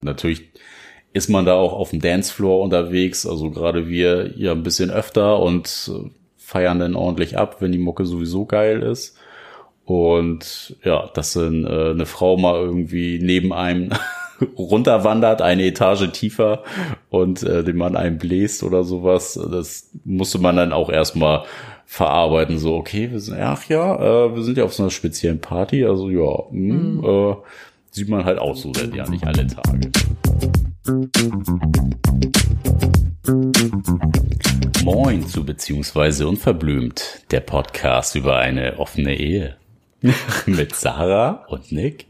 Natürlich ist man da auch auf dem Dancefloor unterwegs, also gerade wir ja ein bisschen öfter und äh, feiern dann ordentlich ab, wenn die Mucke sowieso geil ist. Und ja, dass dann äh, eine Frau mal irgendwie neben einem runterwandert, eine Etage tiefer und äh, den Mann einem bläst oder sowas, das musste man dann auch erstmal verarbeiten. So, okay, wir sind, ach ja, äh, wir sind ja auf so einer speziellen Party, also ja, mh, mhm. äh, sieht man halt auch so denn ja nicht alle Tage. Moin zu beziehungsweise unverblümt, der Podcast über eine offene Ehe. Mit Sarah und Nick.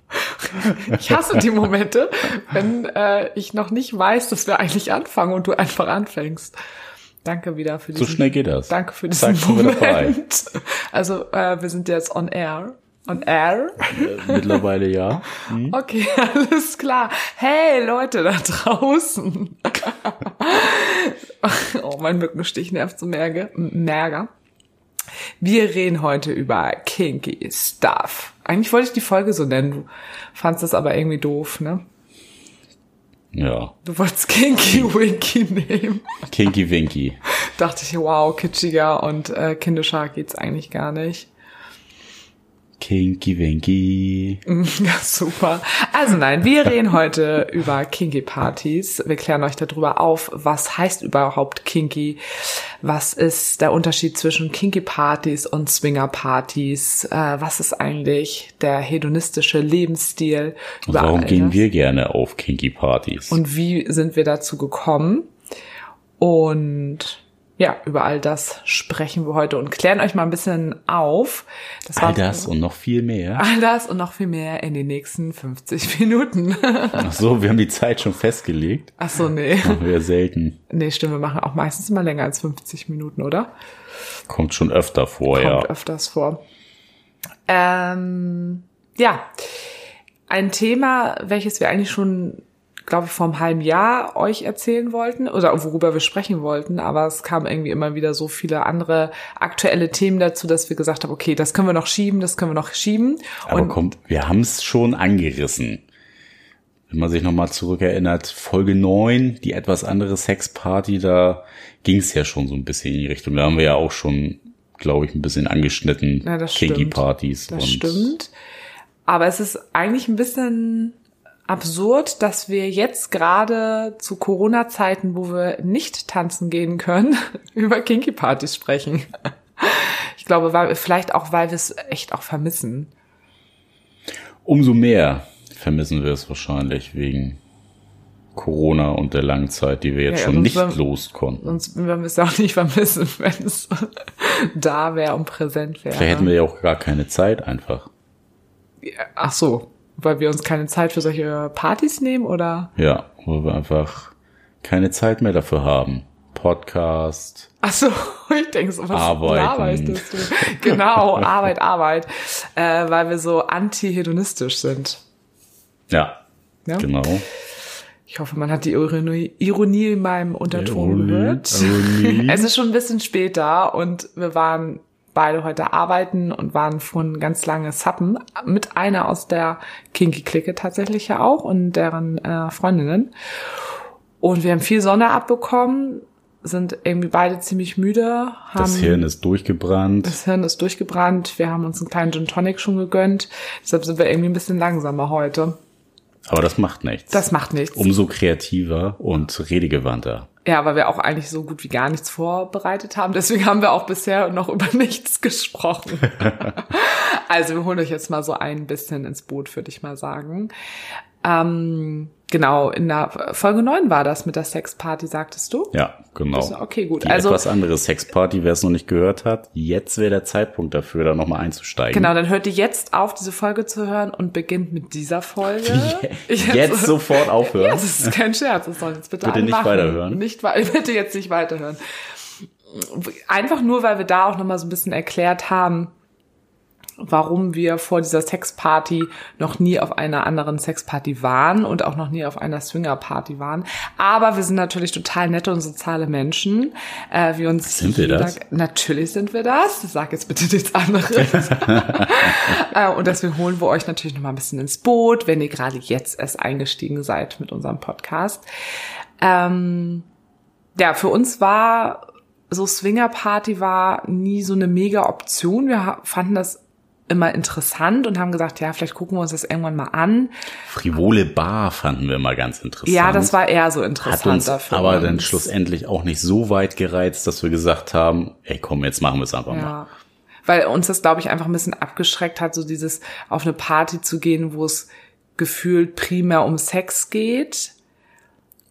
Ich hasse die Momente, wenn äh, ich noch nicht weiß, dass wir eigentlich anfangen und du einfach anfängst. Danke wieder für diesen. So schnell geht das. Danke für diesen Zeig Moment. Also äh, wir sind jetzt on air. On air? Äh, mittlerweile ja. Hm? Okay, alles klar. Hey Leute da draußen. oh, mein Mückenstich nervt so Merge. Merger. Wir reden heute über kinky Stuff. Eigentlich wollte ich die Folge so nennen. Du fandst das aber irgendwie doof, ne? Ja. Du wolltest Kinky Winky nehmen. Kinky Winky. Dachte ich, wow, kitschiger und äh, kindischer geht's eigentlich gar nicht. Kinky Winky. Ja, super. Also nein, wir reden heute über Kinky Partys. Wir klären euch darüber auf, was heißt überhaupt Kinky? Was ist der Unterschied zwischen Kinky Partys und Swinger Partys? Äh, was ist eigentlich der hedonistische Lebensstil? Und warum gehen wir gerne auf Kinky Partys? Und wie sind wir dazu gekommen? Und ja, über all das sprechen wir heute und klären euch mal ein bisschen auf. Das all das und noch viel mehr. All das und noch viel mehr in den nächsten 50 Minuten. Ach so, wir haben die Zeit schon festgelegt. Ach so, nee. Das machen wir selten. Nee, stimmt, wir machen auch meistens immer länger als 50 Minuten, oder? Kommt schon öfter vor, Kommt ja. Kommt öfters vor. Ähm, ja, ein Thema, welches wir eigentlich schon glaube ich, vor einem halben Jahr euch erzählen wollten oder worüber wir sprechen wollten, aber es kam irgendwie immer wieder so viele andere aktuelle Themen dazu, dass wir gesagt haben, okay, das können wir noch schieben, das können wir noch schieben. Aber Und kommt, wir haben es schon angerissen. Wenn man sich nochmal zurückerinnert, Folge 9, die etwas andere Sexparty, da ging es ja schon so ein bisschen in die Richtung. Da haben wir ja auch schon, glaube ich, ein bisschen angeschnitten. Ja, das Kinky Partys. Das stimmt. Aber es ist eigentlich ein bisschen absurd, dass wir jetzt gerade zu Corona-Zeiten, wo wir nicht tanzen gehen können, über Kinky-Partys sprechen. Ich glaube, weil, vielleicht auch, weil wir es echt auch vermissen. Umso mehr vermissen wir es wahrscheinlich wegen Corona und der langen Zeit, die wir jetzt ja, schon nicht wir, los konnten. Sonst würden wir es auch nicht vermissen, wenn es da wäre und präsent wäre. Vielleicht hätten wir ja auch gar keine Zeit einfach. Ach so, weil wir uns keine Zeit für solche Partys nehmen, oder? Ja, weil wir einfach keine Zeit mehr dafür haben. Podcast. Ach so, ich denke so, was arbeiten. du? Genau, Arbeit, Arbeit. Äh, weil wir so anti-hedonistisch sind. Ja, ja, genau. Ich hoffe, man hat die Ironie, Ironie in meinem Unterton gehört. Ironie. Es ist schon ein bisschen später und wir waren beide heute arbeiten und waren von ganz lange Sappen mit einer aus der Kinky-Clique tatsächlich ja auch und deren äh, Freundinnen. Und wir haben viel Sonne abbekommen, sind irgendwie beide ziemlich müde. Haben, das Hirn ist durchgebrannt. Das Hirn ist durchgebrannt. Wir haben uns einen kleinen Gin Tonic schon gegönnt. Deshalb sind wir irgendwie ein bisschen langsamer heute. Aber das macht nichts. Das macht nichts. Umso kreativer und redegewandter. Ja, weil wir auch eigentlich so gut wie gar nichts vorbereitet haben. Deswegen haben wir auch bisher noch über nichts gesprochen. also wir holen euch jetzt mal so ein bisschen ins Boot, würde ich mal sagen. Ähm, genau, in der Folge 9 war das mit der Sexparty, sagtest du? Ja, genau. Das, okay, gut. Die also etwas andere Sexparty, wer es noch nicht gehört hat, jetzt wäre der Zeitpunkt dafür, da nochmal einzusteigen. Genau, dann hört ihr jetzt auf, diese Folge zu hören und beginnt mit dieser Folge. jetzt, jetzt sofort aufhören. Ja, das ist kein Scherz, das soll jetzt bitte Bitte nicht weiterhören. Nicht, bitte jetzt nicht weiterhören. Einfach nur, weil wir da auch nochmal so ein bisschen erklärt haben, warum wir vor dieser Sexparty noch nie auf einer anderen Sexparty waren und auch noch nie auf einer Swingerparty waren. Aber wir sind natürlich total nette und soziale Menschen. Äh, wir uns sind wir das? Natürlich sind wir das. Sag jetzt bitte nichts anderes. äh, und deswegen holen wir euch natürlich noch mal ein bisschen ins Boot, wenn ihr gerade jetzt erst eingestiegen seid mit unserem Podcast. Ähm, ja, für uns war so Swingerparty war nie so eine mega Option. Wir fanden das immer interessant und haben gesagt, ja, vielleicht gucken wir uns das irgendwann mal an. Frivole Bar fanden wir mal ganz interessant. Ja, das war eher so interessant Hat uns dafür. Aber uns. dann schlussendlich auch nicht so weit gereizt, dass wir gesagt haben, ey komm, jetzt machen wir es einfach ja. mal. Weil uns das, glaube ich, einfach ein bisschen abgeschreckt hat, so dieses auf eine Party zu gehen, wo es gefühlt primär um Sex geht.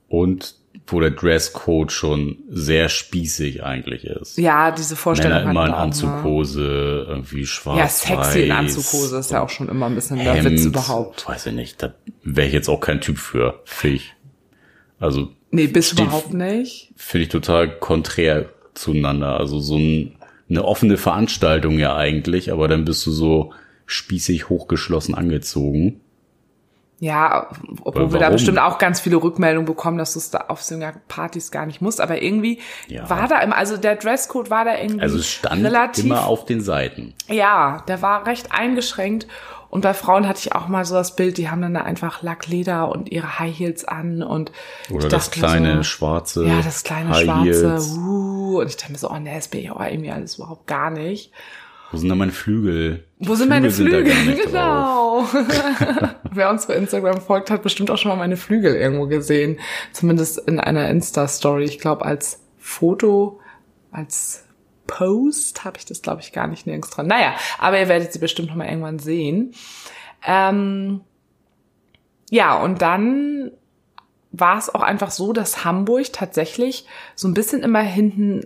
Und wo der Dresscode schon sehr spießig eigentlich ist. Ja, diese Vorstellung. Männer immer in Anzughose, irgendwie schwarz. Ja, sexy in Anzughose ist ja auch schon immer ein bisschen Hemd, der Witz überhaupt. Weiß ich nicht, da wäre ich jetzt auch kein Typ für, finde ich. Also. Nee, bist du überhaupt nicht. Finde ich total konträr zueinander. Also so ein, eine offene Veranstaltung ja eigentlich, aber dann bist du so spießig hochgeschlossen angezogen. Ja, obwohl wir da bestimmt auch ganz viele Rückmeldungen bekommen, dass du es da auf Singer-Partys gar nicht musst. Aber irgendwie ja. war da immer, also der Dresscode war da irgendwie Also es stand relativ, immer auf den Seiten. Ja, der war recht eingeschränkt. Und bei Frauen hatte ich auch mal so das Bild, die haben dann da einfach Lackleder und ihre High Heels an und oder das kleine so, schwarze ja das kleine High schwarze Heels. Uh, und ich dachte mir so oh nee das bin ich aber irgendwie alles überhaupt gar nicht wo sind da meine Flügel? Wo sind Flügel meine Flügel? Sind Wer uns bei Instagram folgt, hat bestimmt auch schon mal meine Flügel irgendwo gesehen. Zumindest in einer Insta-Story. Ich glaube, als Foto, als Post habe ich das, glaube ich, gar nicht nirgends dran. Naja, aber ihr werdet sie bestimmt noch mal irgendwann sehen. Ähm, ja, und dann war es auch einfach so, dass Hamburg tatsächlich so ein bisschen immer hinten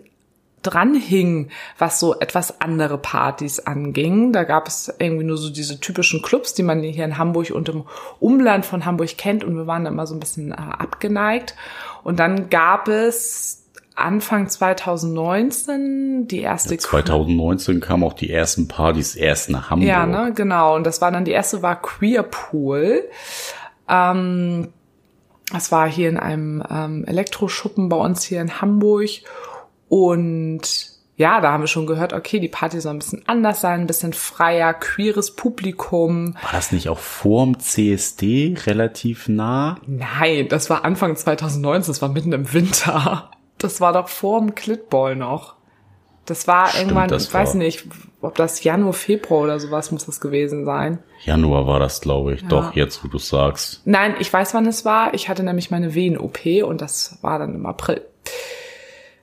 dran hing, was so etwas andere Partys anging. Da gab es irgendwie nur so diese typischen Clubs, die man hier in Hamburg und im Umland von Hamburg kennt und wir waren da immer so ein bisschen äh, abgeneigt. Und dann gab es Anfang 2019 die erste. Ja, 2019 kamen auch die ersten Partys erst nach Hamburg. Ja, ne, genau. Und das war dann die erste war Queerpool. Ähm, das war hier in einem ähm, Elektroschuppen bei uns hier in Hamburg. Und ja, da haben wir schon gehört, okay, die Party soll ein bisschen anders sein, ein bisschen freier, queeres Publikum. War das nicht auch vorm CSD relativ nah? Nein, das war Anfang 2019, das war mitten im Winter. Das war doch vorm Clitball noch. Das war Stimmt, irgendwann, das ich war. weiß nicht, ob das Januar, Februar oder sowas muss das gewesen sein. Januar war das, glaube ich. Ja. Doch, jetzt, wo du sagst. Nein, ich weiß, wann es war. Ich hatte nämlich meine Wehen-OP und das war dann im April.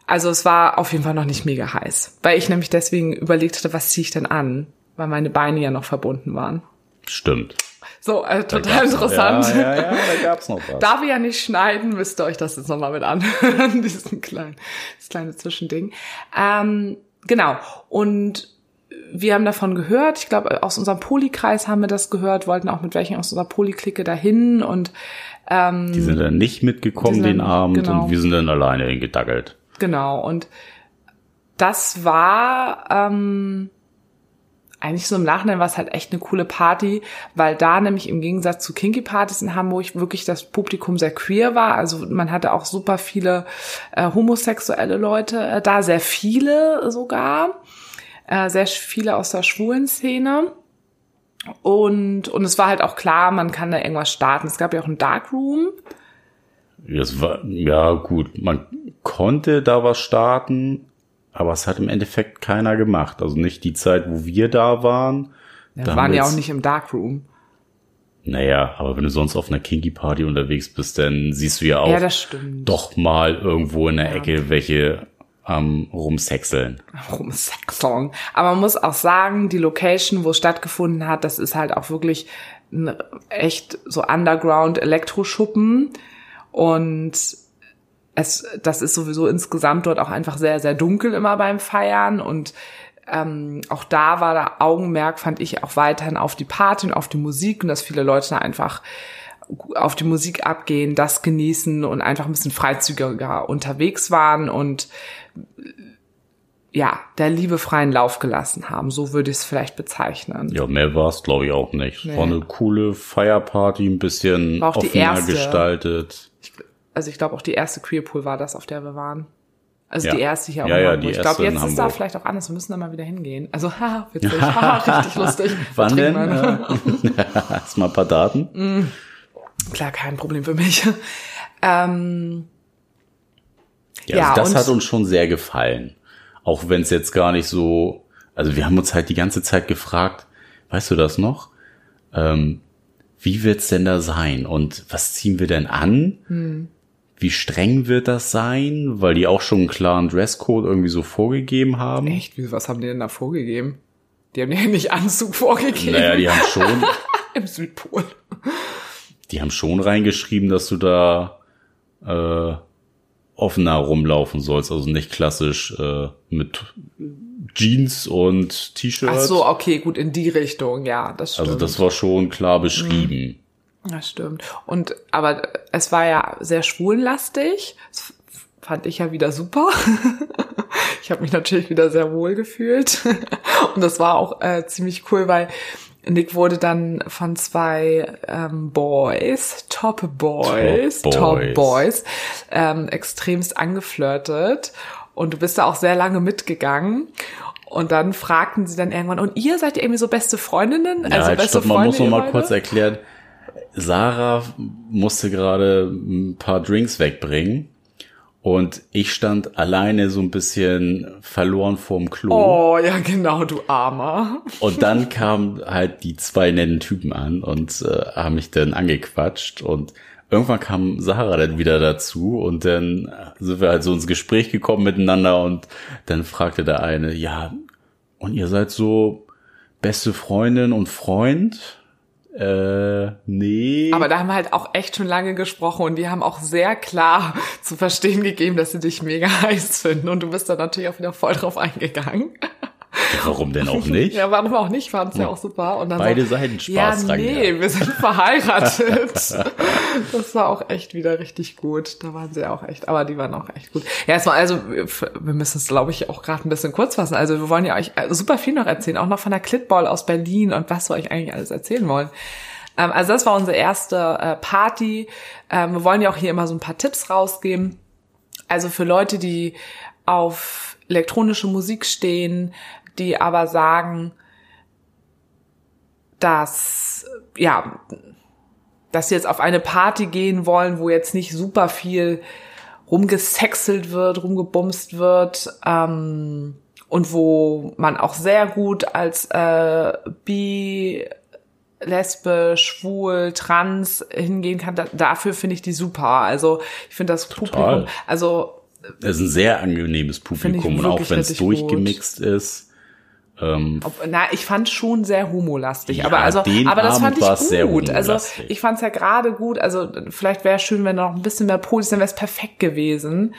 Also es war auf jeden Fall noch nicht mega heiß, weil ich nämlich deswegen überlegt hatte, was ziehe ich denn an, weil meine Beine ja noch verbunden waren. Stimmt. So, äh, total interessant. Ja, ja, ja, da gab's noch was. Da wir ja nicht schneiden, müsst ihr euch das jetzt nochmal mit anhören, diesen kleinen, das kleine Zwischending. Ähm, genau. Und wir haben davon gehört. Ich glaube, aus unserem Polikreis haben wir das gehört, wollten auch mit welchen aus unserer Poliklicke dahin und ähm, die sind dann nicht mitgekommen den Abend genau. und wir sind dann alleine hingedackelt. Genau. Und das war ähm, eigentlich so im Nachhinein war es halt echt eine coole Party, weil da nämlich im Gegensatz zu Kinky Partys in Hamburg wirklich das Publikum sehr queer war. Also man hatte auch super viele äh, homosexuelle Leute äh, da, sehr viele sogar, äh, sehr viele aus der schwulen Szene. Und, und es war halt auch klar, man kann da irgendwas starten. Es gab ja auch ein Darkroom. Das war, ja gut, man konnte da was starten, aber es hat im Endeffekt keiner gemacht. Also nicht die Zeit, wo wir da waren. Ja, da waren ja auch nicht im Darkroom. Naja, aber wenn du sonst auf einer Kinky Party unterwegs bist, dann siehst du ja auch ja, doch mal irgendwo in der ja. Ecke welche ähm, rumsexeln. Rumsexeln. Aber man muss auch sagen, die Location, wo es stattgefunden hat, das ist halt auch wirklich ein echt so Underground Elektroschuppen. Und es, das ist sowieso insgesamt dort auch einfach sehr, sehr dunkel immer beim Feiern und ähm, auch da war der Augenmerk, fand ich, auch weiterhin auf die Party und auf die Musik und dass viele Leute einfach auf die Musik abgehen, das genießen und einfach ein bisschen freizügiger unterwegs waren und ja, der Liebe freien Lauf gelassen haben. So würde ich es vielleicht bezeichnen. Ja, mehr war es, glaube ich, auch nicht. Nee. War eine coole Feierparty, ein bisschen offener gestaltet. Also ich glaube, auch die erste Queerpool war das, auf der wir waren. Also Ja. die erste hier auch Ja, in ja, Hamburg. Ich glaube, jetzt ist da vielleicht auch anders. Wir müssen da mal wieder hingehen. Also, haha, witzig. haha, richtig lustig. Wann denn? Hast mal ein paar Daten? Klar, kein Problem für mich. Ähm, Ja, Ja, also das hat uns schon sehr gefallen. Auch wenn es jetzt gar nicht so, also wir haben uns halt die ganze Zeit gefragt, weißt du das noch? Ähm, wie wird's denn da sein? Und was ziehen wir denn an? Hm. Wie streng wird das sein? Weil die auch schon einen klaren Dresscode irgendwie so vorgegeben haben. echt, was haben die denn da vorgegeben? Die haben ja nicht Anzug vorgegeben. Naja, die haben schon, Im Südpol. die haben schon reingeschrieben, dass du da äh, offener rumlaufen sollst, also nicht klassisch äh, mit Jeans und T-Shirt. Ach so, okay, gut, in die Richtung, ja, das stimmt. Also das war schon klar beschrieben. Das stimmt. Und aber es war ja sehr schwulenlastig. Das fand ich ja wieder super. ich habe mich natürlich wieder sehr wohl gefühlt. Und das war auch äh, ziemlich cool, weil Nick wurde dann von zwei ähm, Boys, Top Boys, Top Top Boys. Boys, ähm, extremst angeflirtet. Und du bist da auch sehr lange mitgegangen. Und dann fragten sie dann irgendwann, und ihr seid ihr irgendwie so beste Freundinnen? Ja, halt, beste stopp, man muss noch mal kurz erklären. Sarah musste gerade ein paar Drinks wegbringen und ich stand alleine so ein bisschen verloren vorm Klo. Oh, ja, genau, du Armer. Und dann kamen halt die zwei netten Typen an und äh, haben mich dann angequatscht und irgendwann kam Sarah dann wieder dazu und dann sind wir halt so ins Gespräch gekommen miteinander und dann fragte der eine, ja, und ihr seid so beste Freundin und Freund? Äh, nee. Aber da haben wir halt auch echt schon lange gesprochen und die haben auch sehr klar zu verstehen gegeben, dass sie dich mega heiß finden und du bist da natürlich auch wieder voll drauf eingegangen. Warum denn auch nicht? Ja, warum auch nicht, fanden es ja auch super. Und dann Beide so, Seiten ja, Spaß dran nee, gehabt. wir sind verheiratet. das war auch echt wieder richtig gut. Da waren sie auch echt, aber die waren auch echt gut. Ja, es war also, wir wir müssen es, glaube ich, auch gerade ein bisschen kurz fassen. Also wir wollen ja euch äh, super viel noch erzählen, auch noch von der Clitball aus Berlin und was wir euch eigentlich alles erzählen wollen. Ähm, also das war unsere erste äh, Party. Ähm, wir wollen ja auch hier immer so ein paar Tipps rausgeben. Also für Leute, die auf elektronische Musik stehen, die aber sagen, dass, ja, dass sie jetzt auf eine Party gehen wollen, wo jetzt nicht super viel rumgesexelt wird, rumgebumst wird, ähm, und wo man auch sehr gut als äh, bi, lesbe, schwul, trans hingehen kann. Da, dafür finde ich die super. Also ich finde das Publikum, also Es ist ein sehr angenehmes Publikum und auch wenn es richtig gut. durchgemixt ist. Ähm, Ob, na, ich fand schon sehr homolastig, Ja, aber also, den aber das Abend fand ich gut. Also ich fand es ja gerade gut. Also vielleicht wäre es schön, wenn noch ein bisschen mehr Polis, dann wäre es perfekt gewesen.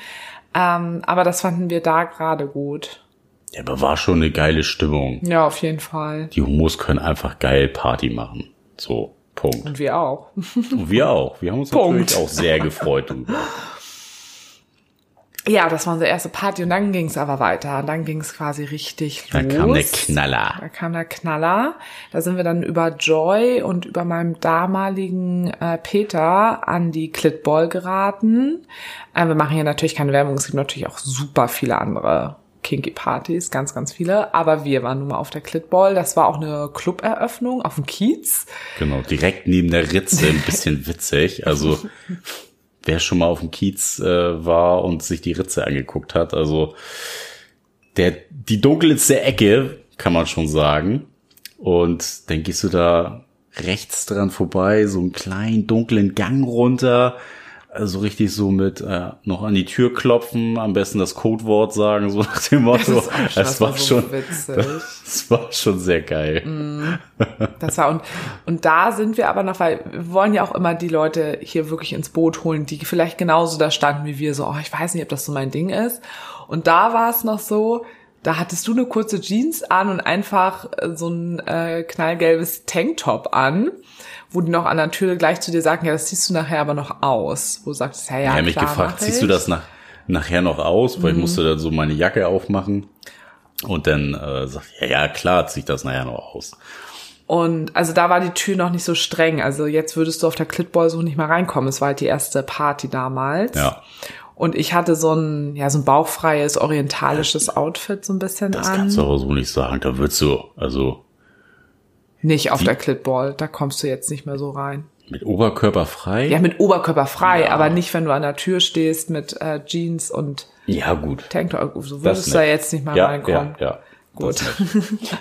Ähm, aber das fanden wir da gerade gut. ja, aber war schon eine geile Stimmung. Ja, auf jeden Fall. Die Homos können einfach geil Party machen. So, Punkt. Und wir auch. Und wir auch. Wir haben uns Punkt. natürlich auch sehr gefreut drüber. Ja, das war unsere erste Party und dann ging es aber weiter. Und dann ging es quasi richtig Da los. kam der Knaller. Da kam der Knaller. Da sind wir dann über Joy und über meinem damaligen äh, Peter an die Clitball geraten. Äh, wir machen hier natürlich keine Werbung. Es gibt natürlich auch super viele andere kinky Partys, ganz, ganz viele. Aber wir waren nun mal auf der Clitball. Das war auch eine Cluberöffnung auf dem Kiez. Genau, direkt neben der Ritze, ein bisschen witzig. Also, wer schon mal auf dem Kiez äh, war und sich die Ritze angeguckt hat, also der, die dunkelste Ecke, kann man schon sagen. Und dann gehst du da rechts dran vorbei, so einen kleinen dunklen Gang runter, also richtig so mit äh, noch an die Tür klopfen, am besten das Codewort sagen, so nach dem Motto. das war so schon, witzig. das war schon sehr geil. Das war und, und da sind wir aber noch, weil wir wollen ja auch immer die Leute hier wirklich ins Boot holen, die vielleicht genauso da standen wie wir, so, oh, ich weiß nicht, ob das so mein Ding ist. Und da war es noch so, da hattest du eine kurze Jeans an und einfach äh, so ein äh, knallgelbes Tanktop an, wo die noch an der Tür gleich zu dir sagen, ja, das siehst du nachher aber noch aus. Wo du sagst, ja, ja, Ja, mich klar, gefragt, ziehst du ich. Mhm. das nach, nachher noch aus? Weil ich musste dann so meine Jacke aufmachen. Und dann äh, sagt, ja, ja, klar, zieht das nachher noch aus. Und also da war die Tür noch nicht so streng. Also jetzt würdest du auf der Clitball so nicht mehr reinkommen. Es war halt die erste Party damals. Ja. Und ich hatte so ein, ja, so ein bauchfreies orientalisches Outfit so ein bisschen Das an. kannst du aber so nicht sagen. Da würdest du, also Nicht auf der Clitball, da kommst du jetzt nicht mehr so rein. mit Oberkörper frei. Ja, mit Oberkörper frei, Ja. aber nicht, wenn du an der Tür stehst mit äh, Jeans und Ja, gut. Tanktop. So Das würdest du da jetzt nicht mal ja, reinkommen. Ja, ja. Gut. Das.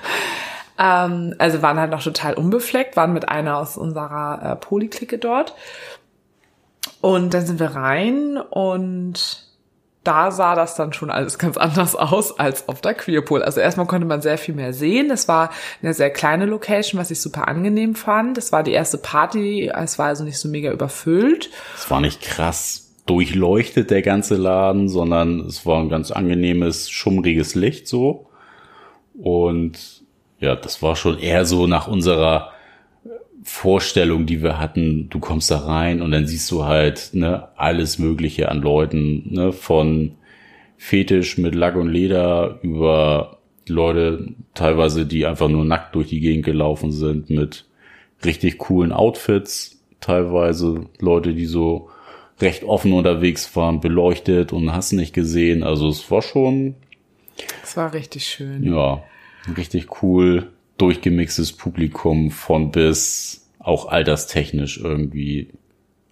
Ähm, also waren halt noch total unbefleckt, waren mit einer aus unserer äh, Poliklicke dort. Und dann sind wir rein und da sah das dann schon alles ganz anders aus als auf der Queerpool. Also erstmal konnte man sehr viel mehr sehen. Es war eine sehr kleine Location, was ich super angenehm fand. Es war die erste Party, es war also nicht so mega überfüllt. Es war nicht krass durchleuchtet, der ganze Laden, sondern es war ein ganz angenehmes, schummriges Licht so. Und ja, das war schon eher so nach unserer Vorstellung, die wir hatten. Du kommst da rein und dann siehst du halt ne, alles Mögliche an Leuten, ne, von Fetisch mit Lack und Leder über Leute teilweise, die einfach nur nackt durch die Gegend gelaufen sind mit richtig coolen Outfits, teilweise Leute, die so recht offen unterwegs waren, beleuchtet und hast nicht gesehen. Also es war schon, Es war richtig schön. ja, richtig cool, durchgemixtes Publikum von bis, auch alterstechnisch irgendwie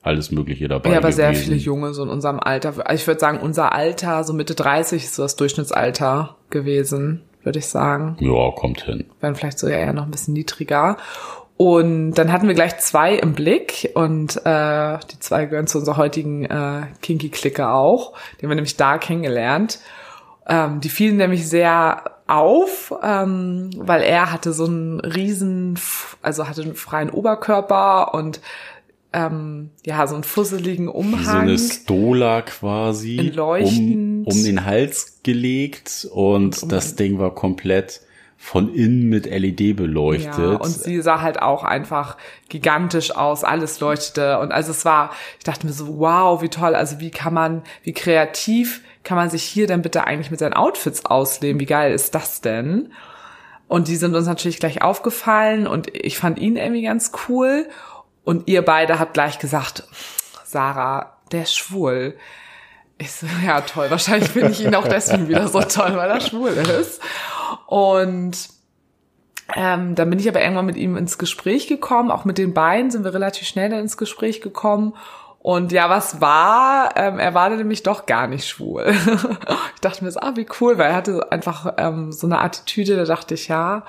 alles Mögliche dabei. Ja, aber sehr gewesen. viele Junge, so in unserem Alter. Also Ich würde sagen, unser Alter, so Mitte 30 ist so das Durchschnittsalter gewesen, würde ich sagen. Ja, kommt hin. Werden vielleicht sogar eher noch ein bisschen niedriger. Und dann hatten wir gleich zwei im Blick und äh, die zwei gehören zu unserer heutigen äh, Kinky-Clique auch. Die haben wir nämlich da kennengelernt. Ähm, die fielen nämlich sehr auf, ähm, weil er hatte so einen riesen, also hatte einen freien Oberkörper und ähm, ja, so einen fusseligen Wie so Umhang. eine Stola quasi um, Leuchtend. um den Hals gelegt und um das Ding war komplett von innen mit LED beleuchtet. Ja, und sie sah halt auch einfach gigantisch aus, alles leuchtete und also es war, ich dachte mir so, wow, wie toll, also wie kann man, wie kreativ kann man sich hier denn bitte eigentlich mit seinen Outfits ausleben, wie geil ist das denn? Und die sind uns natürlich gleich aufgefallen und ich fand ihn irgendwie ganz cool und ihr beide habt gleich gesagt, Sarah, der ist schwul. Ich so, ja toll, wahrscheinlich finde ich ihn auch deswegen wieder so toll, weil er schwul ist. Und ähm, dann bin ich aber irgendwann mit ihm ins Gespräch gekommen. Auch mit den beiden sind wir relativ schnell dann ins Gespräch gekommen. Und ja, was war? Ähm, er war nämlich doch gar nicht schwul. ich dachte mir so, ah, wie cool, weil er hatte einfach ähm, so eine Attitüde, da dachte ich, ja,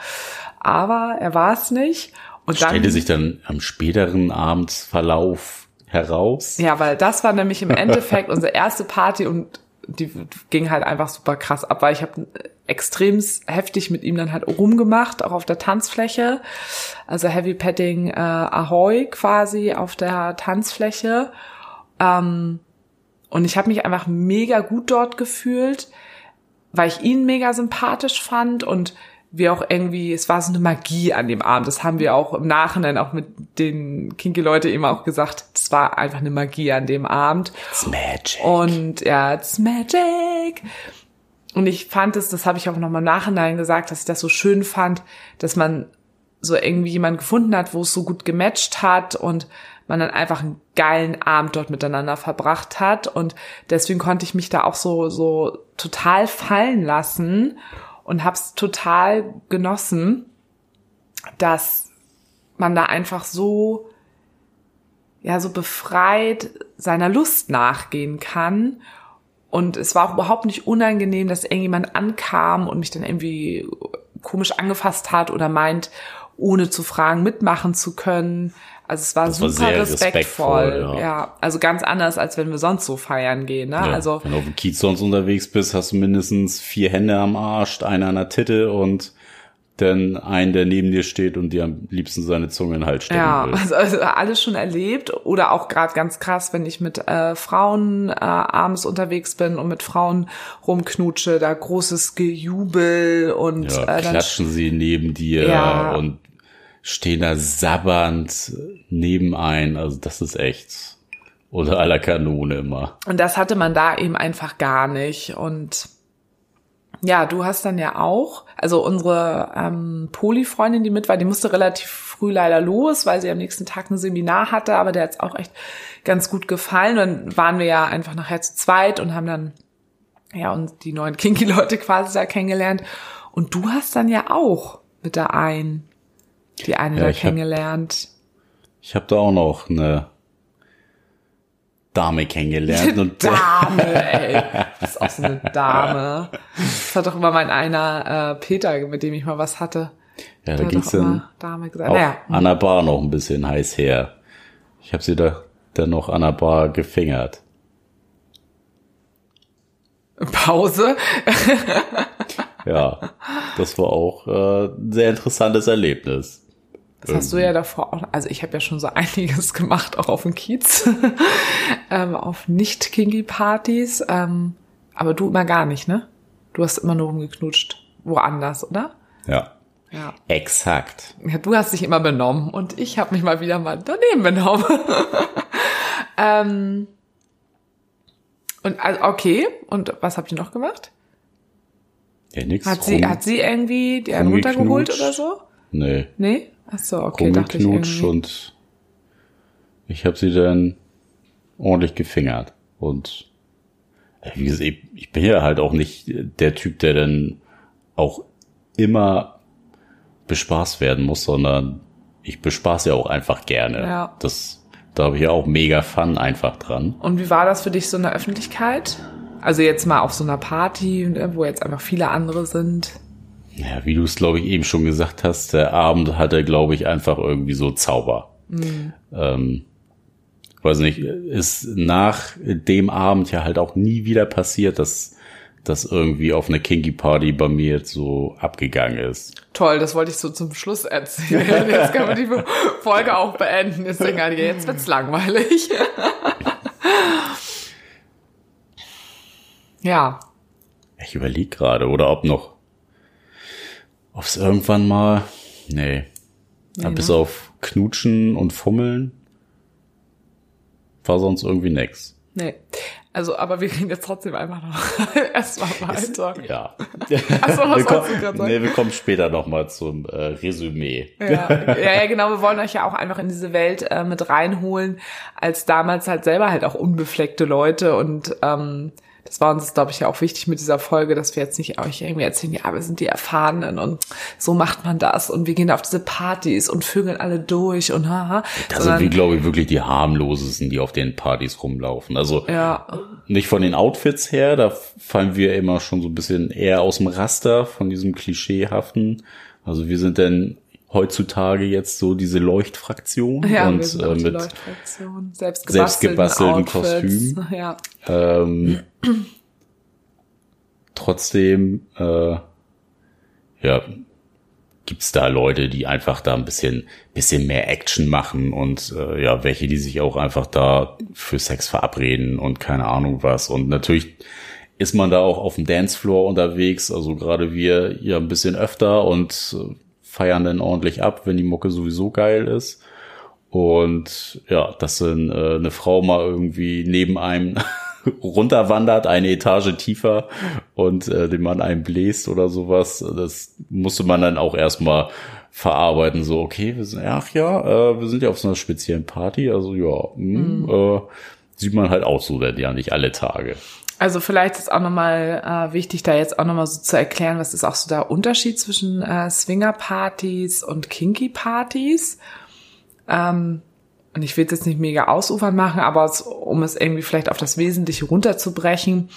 aber er war es nicht. Und dann, stellte sich dann am späteren Abendsverlauf heraus. ja, weil das war nämlich im Endeffekt unsere erste Party und die ging halt einfach super krass ab, weil ich habe extrem heftig mit ihm dann halt rumgemacht, auch auf der Tanzfläche. Also Heavy Petting äh, Ahoy quasi auf der Tanzfläche. Ähm, und ich habe mich einfach mega gut dort gefühlt, weil ich ihn mega sympathisch fand und wir auch irgendwie, es war so eine Magie an dem Abend. Das haben wir auch im Nachhinein auch mit den Kinky-Leute eben auch gesagt. Es war einfach eine Magie an dem Abend. It's magic. Und ja, it's magic. Und ich fand es, das habe ich auch nochmal im Nachhinein gesagt, dass ich das so schön fand, dass man so irgendwie jemand gefunden hat, wo es so gut gematcht hat und man dann einfach einen geilen Abend dort miteinander verbracht hat. Und deswegen konnte ich mich da auch so, so total fallen lassen und hab's total genossen, dass man da einfach so, ja, so befreit seiner Lust nachgehen kann. Und es war auch überhaupt nicht unangenehm, dass irgendjemand ankam und mich dann irgendwie komisch angefasst hat oder meint, ohne zu fragen, mitmachen zu können. Also es war Das war super sehr respektvoll. respektvoll, ja. ja. also ganz anders, als wenn wir sonst so feiern gehen. Ne? Ja, Also wenn du auf dem Kiez sonst unterwegs bist, hast du mindestens vier Hände am Arsch, einer an der Titte und dann einen, der neben dir steht und dir am liebsten seine Zunge in den Hals stecken Ja, will. also, also alles schon erlebt oder auch gerade ganz krass, wenn ich mit äh, Frauen äh, abends unterwegs bin und mit Frauen rumknutsche, da großes Gejubel und Ja, äh, dann klatschen sie neben dir Ja. und stehen da sabbernd nebenein. Also das ist echt unter aller Kanone immer. und das hatte man da eben einfach gar nicht und ja, du hast dann ja auch, also unsere ähm, Poli-Freundin, die mit war, die musste relativ früh leider los, weil sie am nächsten Tag ein Seminar hatte, aber der hat es auch echt ganz gut gefallen. dann waren wir ja einfach nachher zu zweit und haben dann ja uns die neuen Kinky-Leute quasi da kennengelernt. Und du hast dann ja auch mit der einen, die eine ja, da kennengelernt. Hab, ich habe da auch noch eine Dame kennengelernt. Und Dame, ey. Das ist auch so eine Dame. Das hat doch immer mein einer äh, Peter, mit dem ich mal was hatte. Ja, da ging's dann Dame gesagt. Naja. an der Bar noch ein bisschen heiß her. Ich habe sie da dann noch an der Bar gefingert. Pause. ja, das war auch äh, ein sehr interessantes Erlebnis. Das hast du ja davor auch, also ich habe ja schon so einiges gemacht, auch auf dem Kiez, ähm, auf nicht-Kinky-Partys, ähm, aber du immer gar nicht, ne? Du hast immer nur rumgeknutscht, woanders, oder? Ja. Ja. Exakt. Ja, du hast dich immer benommen und ich habe mich mal wieder mal daneben benommen. ähm, und also okay, und was habt ihr noch gemacht? Ja, nix. Hat sie, hat sie irgendwie die einen runtergeholt oder so? Nee. Nee? Ach so, okay, dachte ich und ich habe sie dann ordentlich gefingert. Und äh, wie gesagt, ich bin ja halt auch nicht der Typ, der dann auch immer bespaßt werden muss, sondern ich bespaß ja auch einfach gerne. Ja. Das, da habe ich ja auch mega Fun einfach dran. Und wie war das für dich so in der Öffentlichkeit? Also jetzt mal auf so einer Party, ne, wo jetzt einfach viele andere sind. Ja, wie du es, glaube ich, eben schon gesagt hast, der Abend hatte, glaube ich, einfach irgendwie so Zauber. Mhm. Ähm, weiß nicht, ist nach dem Abend ja halt auch nie wieder passiert, dass das irgendwie auf eine Kinky Party bei mir jetzt so abgegangen ist. Toll, das wollte ich so zum Schluss erzählen. Jetzt kann man die Folge auch beenden. Deswegen, jetzt wird's langweilig. ja. Ich überlege gerade, oder ob noch ob es irgendwann mal, nee. nee bis ne? auf Knutschen und Fummeln war sonst irgendwie nix. Nee. Also, aber wir reden jetzt trotzdem einfach noch erstmal weiter. Ist, ja. Achso, was wir kommen, du? Nee, wir kommen später nochmal zum äh, Resümee. Ja. ja, ja, genau. Wir wollen euch ja auch einfach in diese Welt äh, mit reinholen, als damals halt selber halt auch unbefleckte Leute und ähm, das war uns, glaube ich, ja auch wichtig mit dieser Folge, dass wir jetzt nicht euch irgendwie erzählen, ja, wir sind die Erfahrenen und so macht man das und wir gehen auf diese Partys und vögeln alle durch und haha. Da sind wir, glaube ich, wirklich die harmlosesten, die auf den Partys rumlaufen. Also ja. nicht von den Outfits her, da fallen wir immer schon so ein bisschen eher aus dem Raster von diesem Klischeehaften. Also wir sind dann heutzutage jetzt so diese Leuchtfraktion ja, und äh, mit Leuchtfraktion. selbstgebastelten Kostüm. Ja. Ähm, trotzdem, äh, ja, gibt's da Leute, die einfach da ein bisschen, bisschen mehr Action machen und äh, ja, welche, die sich auch einfach da für Sex verabreden und keine Ahnung was. Und natürlich ist man da auch auf dem Dancefloor unterwegs, also gerade wir ja ein bisschen öfter und äh, feiern dann ordentlich ab, wenn die Mucke sowieso geil ist. Und ja, dass dann äh, eine Frau mal irgendwie neben einem runterwandert, eine Etage tiefer und äh, den Mann einem bläst oder sowas, das musste man dann auch erstmal verarbeiten. So, okay, wir sind, ach ja, äh, wir sind ja auf so einer speziellen Party, also ja, mh, mhm. äh, sieht man halt auch so denn ja nicht alle Tage. Also vielleicht ist auch nochmal äh, wichtig, da jetzt auch nochmal so zu erklären, was ist auch so der Unterschied zwischen äh, Swinger-Partys und Kinky-Partys. Ähm, und ich will es jetzt nicht mega ausufern machen, aber es, um es irgendwie vielleicht auf das Wesentliche runterzubrechen,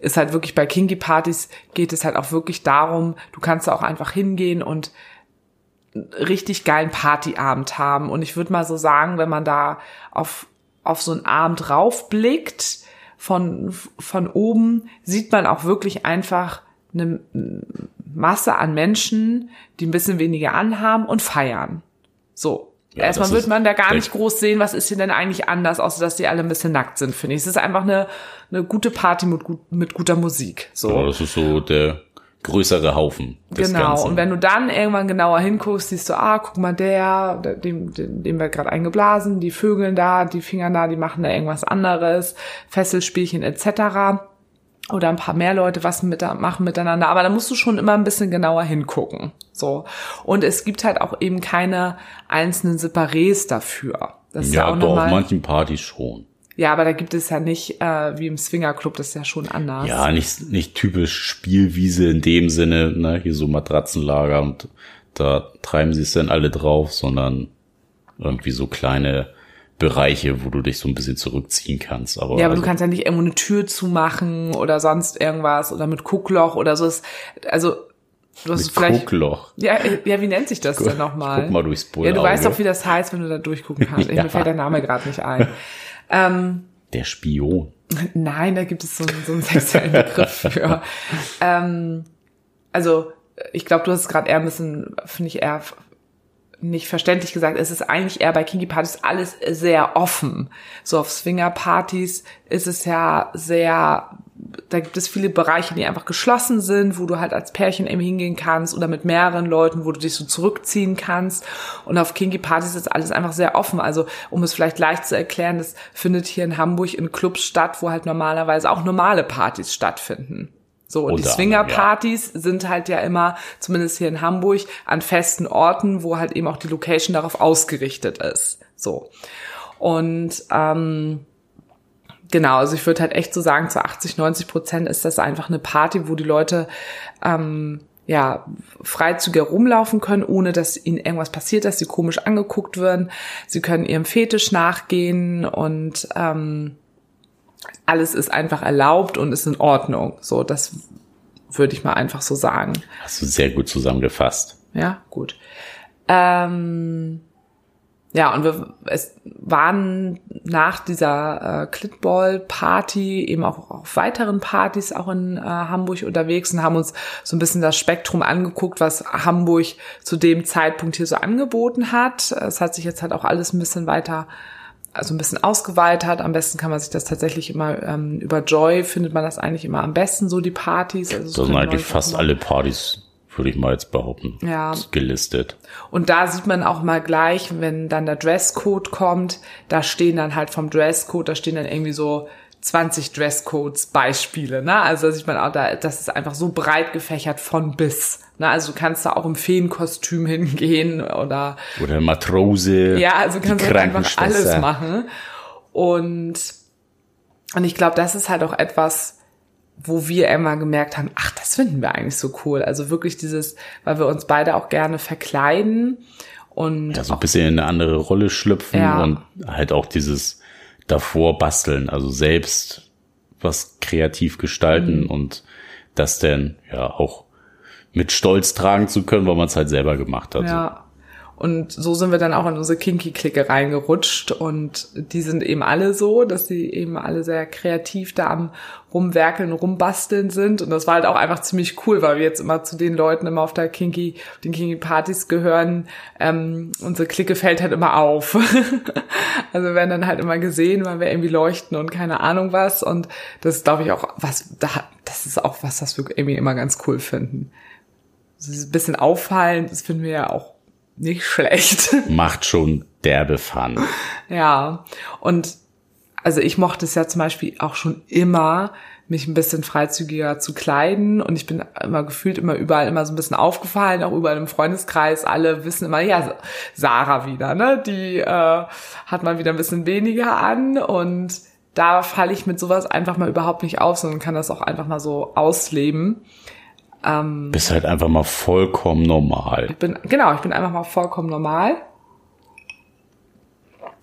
ist halt wirklich bei Kinky-Partys geht es halt auch wirklich darum, du kannst da auch einfach hingehen und richtig geilen Partyabend haben. Und ich würde mal so sagen, wenn man da auf, auf so einen Abend raufblickt, von, von oben sieht man auch wirklich einfach eine Masse an Menschen, die ein bisschen weniger anhaben und feiern. So. Ja, Erstmal wird man da gar nicht groß sehen, was ist hier denn eigentlich anders, außer dass die alle ein bisschen nackt sind, finde ich. Es ist einfach eine, eine gute Party mit, gut, mit guter Musik. So. Ja, das ist so der größere Haufen. Des genau. Ganzen. Und wenn du dann irgendwann genauer hinguckst, siehst du, ah, guck mal, der, dem, dem, dem wird gerade eingeblasen, die Vögeln da, die Finger da, die machen da irgendwas anderes, Fesselspielchen etc. oder ein paar mehr Leute was mit, machen miteinander, aber da musst du schon immer ein bisschen genauer hingucken. So. Und es gibt halt auch eben keine einzelnen Separés dafür. Das ist ja, doch, auf manchen Partys schon. Ja, aber da gibt es ja nicht äh, wie im Swingerclub, das ist ja schon anders. Ja, nicht, nicht typisch Spielwiese in dem Sinne, ne, hier so Matratzenlager und da treiben sie es dann alle drauf, sondern irgendwie so kleine Bereiche, wo du dich so ein bisschen zurückziehen kannst. Aber ja, aber also, du kannst ja nicht irgendwo eine Tür zumachen oder sonst irgendwas oder mit Guckloch oder so. Also du hast mit vielleicht Guckloch. Ja, ja, wie nennt sich das denn nochmal? Guck mal durchs Bullauge. Ja, du weißt doch, wie das heißt, wenn du da durchgucken kannst. ja. Mir fällt der Name gerade nicht ein. Ähm, der Spion. Nein, da gibt es so, so einen sexuellen Begriff für. ähm, also ich glaube, du hast es gerade eher ein bisschen, finde ich eher nicht verständlich gesagt, es ist eigentlich eher bei Kinky-Partys alles sehr offen. So auf Swinger-Partys ist es ja sehr, da gibt es viele Bereiche, die einfach geschlossen sind, wo du halt als Pärchen eben hingehen kannst oder mit mehreren Leuten, wo du dich so zurückziehen kannst. Und auf Kinky-Partys ist alles einfach sehr offen. Also, um es vielleicht leicht zu erklären, das findet hier in Hamburg in Clubs statt, wo halt normalerweise auch normale Partys stattfinden. So, und die Swinger-Partys ja. sind halt ja immer, zumindest hier in Hamburg, an festen Orten, wo halt eben auch die Location darauf ausgerichtet ist. So. Und ähm, genau, also ich würde halt echt so sagen, zu 80, 90 Prozent ist das einfach eine Party, wo die Leute ähm, ja freizügig rumlaufen können, ohne dass ihnen irgendwas passiert, dass sie komisch angeguckt werden. Sie können ihrem Fetisch nachgehen und ähm, alles ist einfach erlaubt und ist in Ordnung. So, das würde ich mal einfach so sagen. Hast du sehr gut zusammengefasst. Ja, gut. Ähm, ja, und wir, es waren nach dieser äh, Clitball-Party eben auch auf weiteren Partys auch in äh, Hamburg unterwegs und haben uns so ein bisschen das Spektrum angeguckt, was Hamburg zu dem Zeitpunkt hier so angeboten hat. Es hat sich jetzt halt auch alles ein bisschen weiter also ein bisschen ausgeweitet. Am besten kann man sich das tatsächlich immer ähm, über Joy findet man das eigentlich immer am besten so die Partys. Also das sind eigentlich fast alle Partys, würde ich mal jetzt behaupten, ja. gelistet. Und da sieht man auch mal gleich, wenn dann der Dresscode kommt, da stehen dann halt vom Dresscode, da stehen dann irgendwie so 20 Dresscodes Beispiele, ne? Also da sieht man auch da, das ist einfach so breit gefächert von bis. Ne? Also du kannst da auch im Feenkostüm hingehen oder oder Matrose. Ja, also kannst du halt einfach alles machen. Und und ich glaube, das ist halt auch etwas, wo wir immer gemerkt haben, ach, das finden wir eigentlich so cool. Also wirklich dieses, weil wir uns beide auch gerne verkleiden und ja, so ein bisschen in eine andere Rolle schlüpfen ja. und halt auch dieses davor basteln, also selbst was kreativ gestalten mhm. und das denn ja auch mit Stolz tragen zu können, weil man es halt selber gemacht hat. Ja. Und so sind wir dann auch in unsere Kinky-Clique reingerutscht und die sind eben alle so, dass sie eben alle sehr kreativ da am rumwerkeln, rumbasteln sind und das war halt auch einfach ziemlich cool, weil wir jetzt immer zu den Leuten immer auf der Kinky, den Kinky-Partys gehören. Ähm, unsere Clique fällt halt immer auf. also wir werden dann halt immer gesehen, weil wir irgendwie leuchten und keine Ahnung was und das ist, glaube ich, auch was, das ist auch was, das wir irgendwie immer ganz cool finden. Das ist ein bisschen auffallend, das finden wir ja auch nicht schlecht. Macht schon derbe Fun. Ja, und also ich mochte es ja zum Beispiel auch schon immer, mich ein bisschen freizügiger zu kleiden und ich bin immer gefühlt immer überall immer so ein bisschen aufgefallen, auch überall im Freundeskreis. Alle wissen immer, ja, Sarah wieder, ne? Die äh, hat mal wieder ein bisschen weniger an und da falle ich mit sowas einfach mal überhaupt nicht auf, sondern kann das auch einfach mal so ausleben. Ähm, Bist halt einfach mal vollkommen normal. Ich bin, genau, ich bin einfach mal vollkommen normal.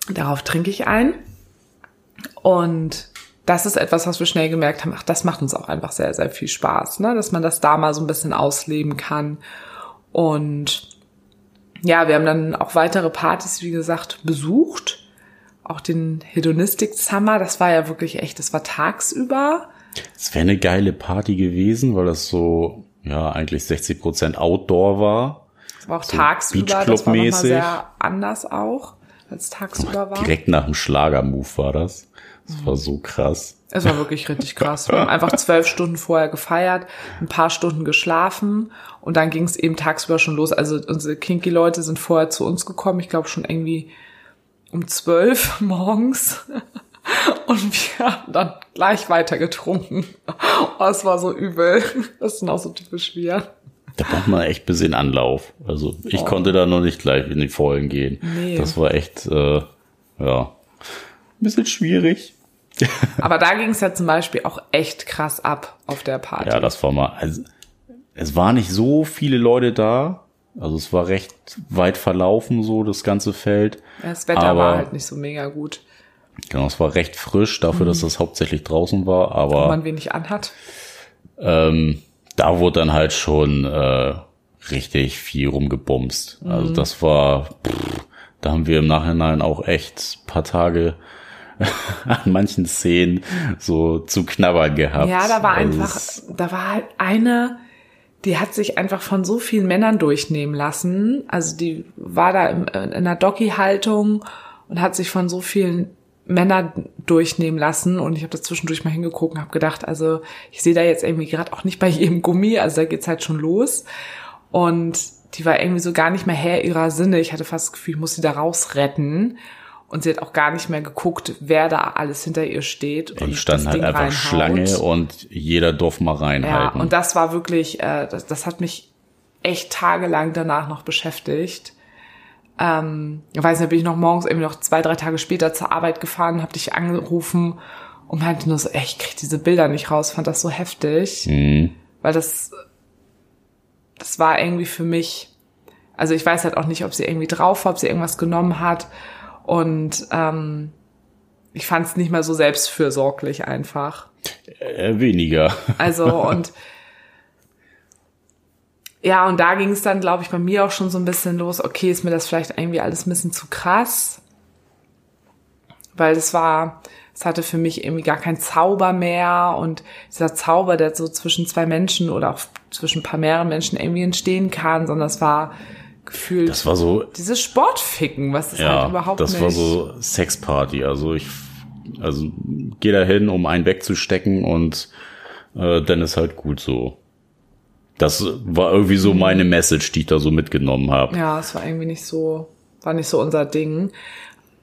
Darauf trinke ich ein. Und das ist etwas, was wir schnell gemerkt haben, ach, das macht uns auch einfach sehr, sehr viel Spaß, ne? dass man das da mal so ein bisschen ausleben kann. Und ja, wir haben dann auch weitere Partys, wie gesagt, besucht. Auch den Hedonistic Summer, das war ja wirklich echt, das war tagsüber. Es wäre eine geile Party gewesen, weil das so ja eigentlich 60 Prozent Outdoor war. War auch so tagsüber, das war nochmal sehr anders auch, als tagsüber war. Direkt nach dem Schlagermove war das. Das war so krass. Es war wirklich richtig krass. Wir haben einfach zwölf Stunden vorher gefeiert, ein paar Stunden geschlafen und dann ging es eben tagsüber schon los. Also unsere Kinky-Leute sind vorher zu uns gekommen, ich glaube schon irgendwie um zwölf morgens. Und wir haben dann gleich weiter getrunken. Oh, es war so übel. Das sind auch so typisch wir. Da braucht man echt ein bisschen Anlauf. Also ich oh. konnte da noch nicht gleich in die Vollen gehen. Nee. Das war echt, äh, ja, ein bisschen schwierig. Aber da ging es ja zum Beispiel auch echt krass ab auf der Party. Ja, das war mal, also es waren nicht so viele Leute da. Also es war recht weit verlaufen, so das ganze Feld. Ja, das Wetter aber, war halt nicht so mega gut. Genau, es war recht frisch dafür, mhm. dass das hauptsächlich draußen war, aber. Wo man wenig anhat. Ähm, da wurde dann halt schon äh, richtig viel rumgebumst. Also mhm. Also das war, pff, da haben wir im Nachhinein auch echt paar Tage an manchen Szenen so zu knabbern gehabt. Ja, da war also einfach, da war halt eine, die hat sich einfach von so vielen Männern durchnehmen lassen. Also die war da in, in einer Doggy-Haltung und hat sich von so vielen Männer durchnehmen lassen und ich habe da zwischendurch mal hingeguckt und habe gedacht, also ich sehe da jetzt irgendwie gerade auch nicht bei jedem Gummi, also da geht's halt schon los und die war irgendwie so gar nicht mehr her ihrer Sinne. Ich hatte fast das Gefühl, ich muss sie da rausretten und sie hat auch gar nicht mehr geguckt, wer da alles hinter ihr steht. Die standen halt einfach reinhaut. Schlange und jeder durfte mal reinhalten. Ja, und das war wirklich, äh, das, das hat mich echt tagelang danach noch beschäftigt. Ähm, ich weiß nicht, bin ich noch morgens irgendwie noch zwei, drei Tage später zur Arbeit gefahren, habe dich angerufen und meinte nur so, ey, ich krieg diese Bilder nicht raus, fand das so heftig. Mhm. Weil das, das war irgendwie für mich, also ich weiß halt auch nicht, ob sie irgendwie drauf war, ob sie irgendwas genommen hat. Und ähm, ich fand es nicht mal so selbstfürsorglich einfach. Äh, weniger. Also und ja, und da ging es dann, glaube ich, bei mir auch schon so ein bisschen los, okay, ist mir das vielleicht irgendwie alles ein bisschen zu krass? Weil es war, es hatte für mich irgendwie gar keinen Zauber mehr und dieser Zauber, der so zwischen zwei Menschen oder auch zwischen ein paar mehreren Menschen irgendwie entstehen kann, sondern es war gefühlt das war so dieses Sportficken, was ist ja, halt überhaupt das nicht. Das war so Sexparty, also ich also geh da hin, um einen wegzustecken und äh, dann ist halt gut so. Das war irgendwie so meine Message, die ich da so mitgenommen habe. Ja, es war irgendwie nicht so, war nicht so unser Ding.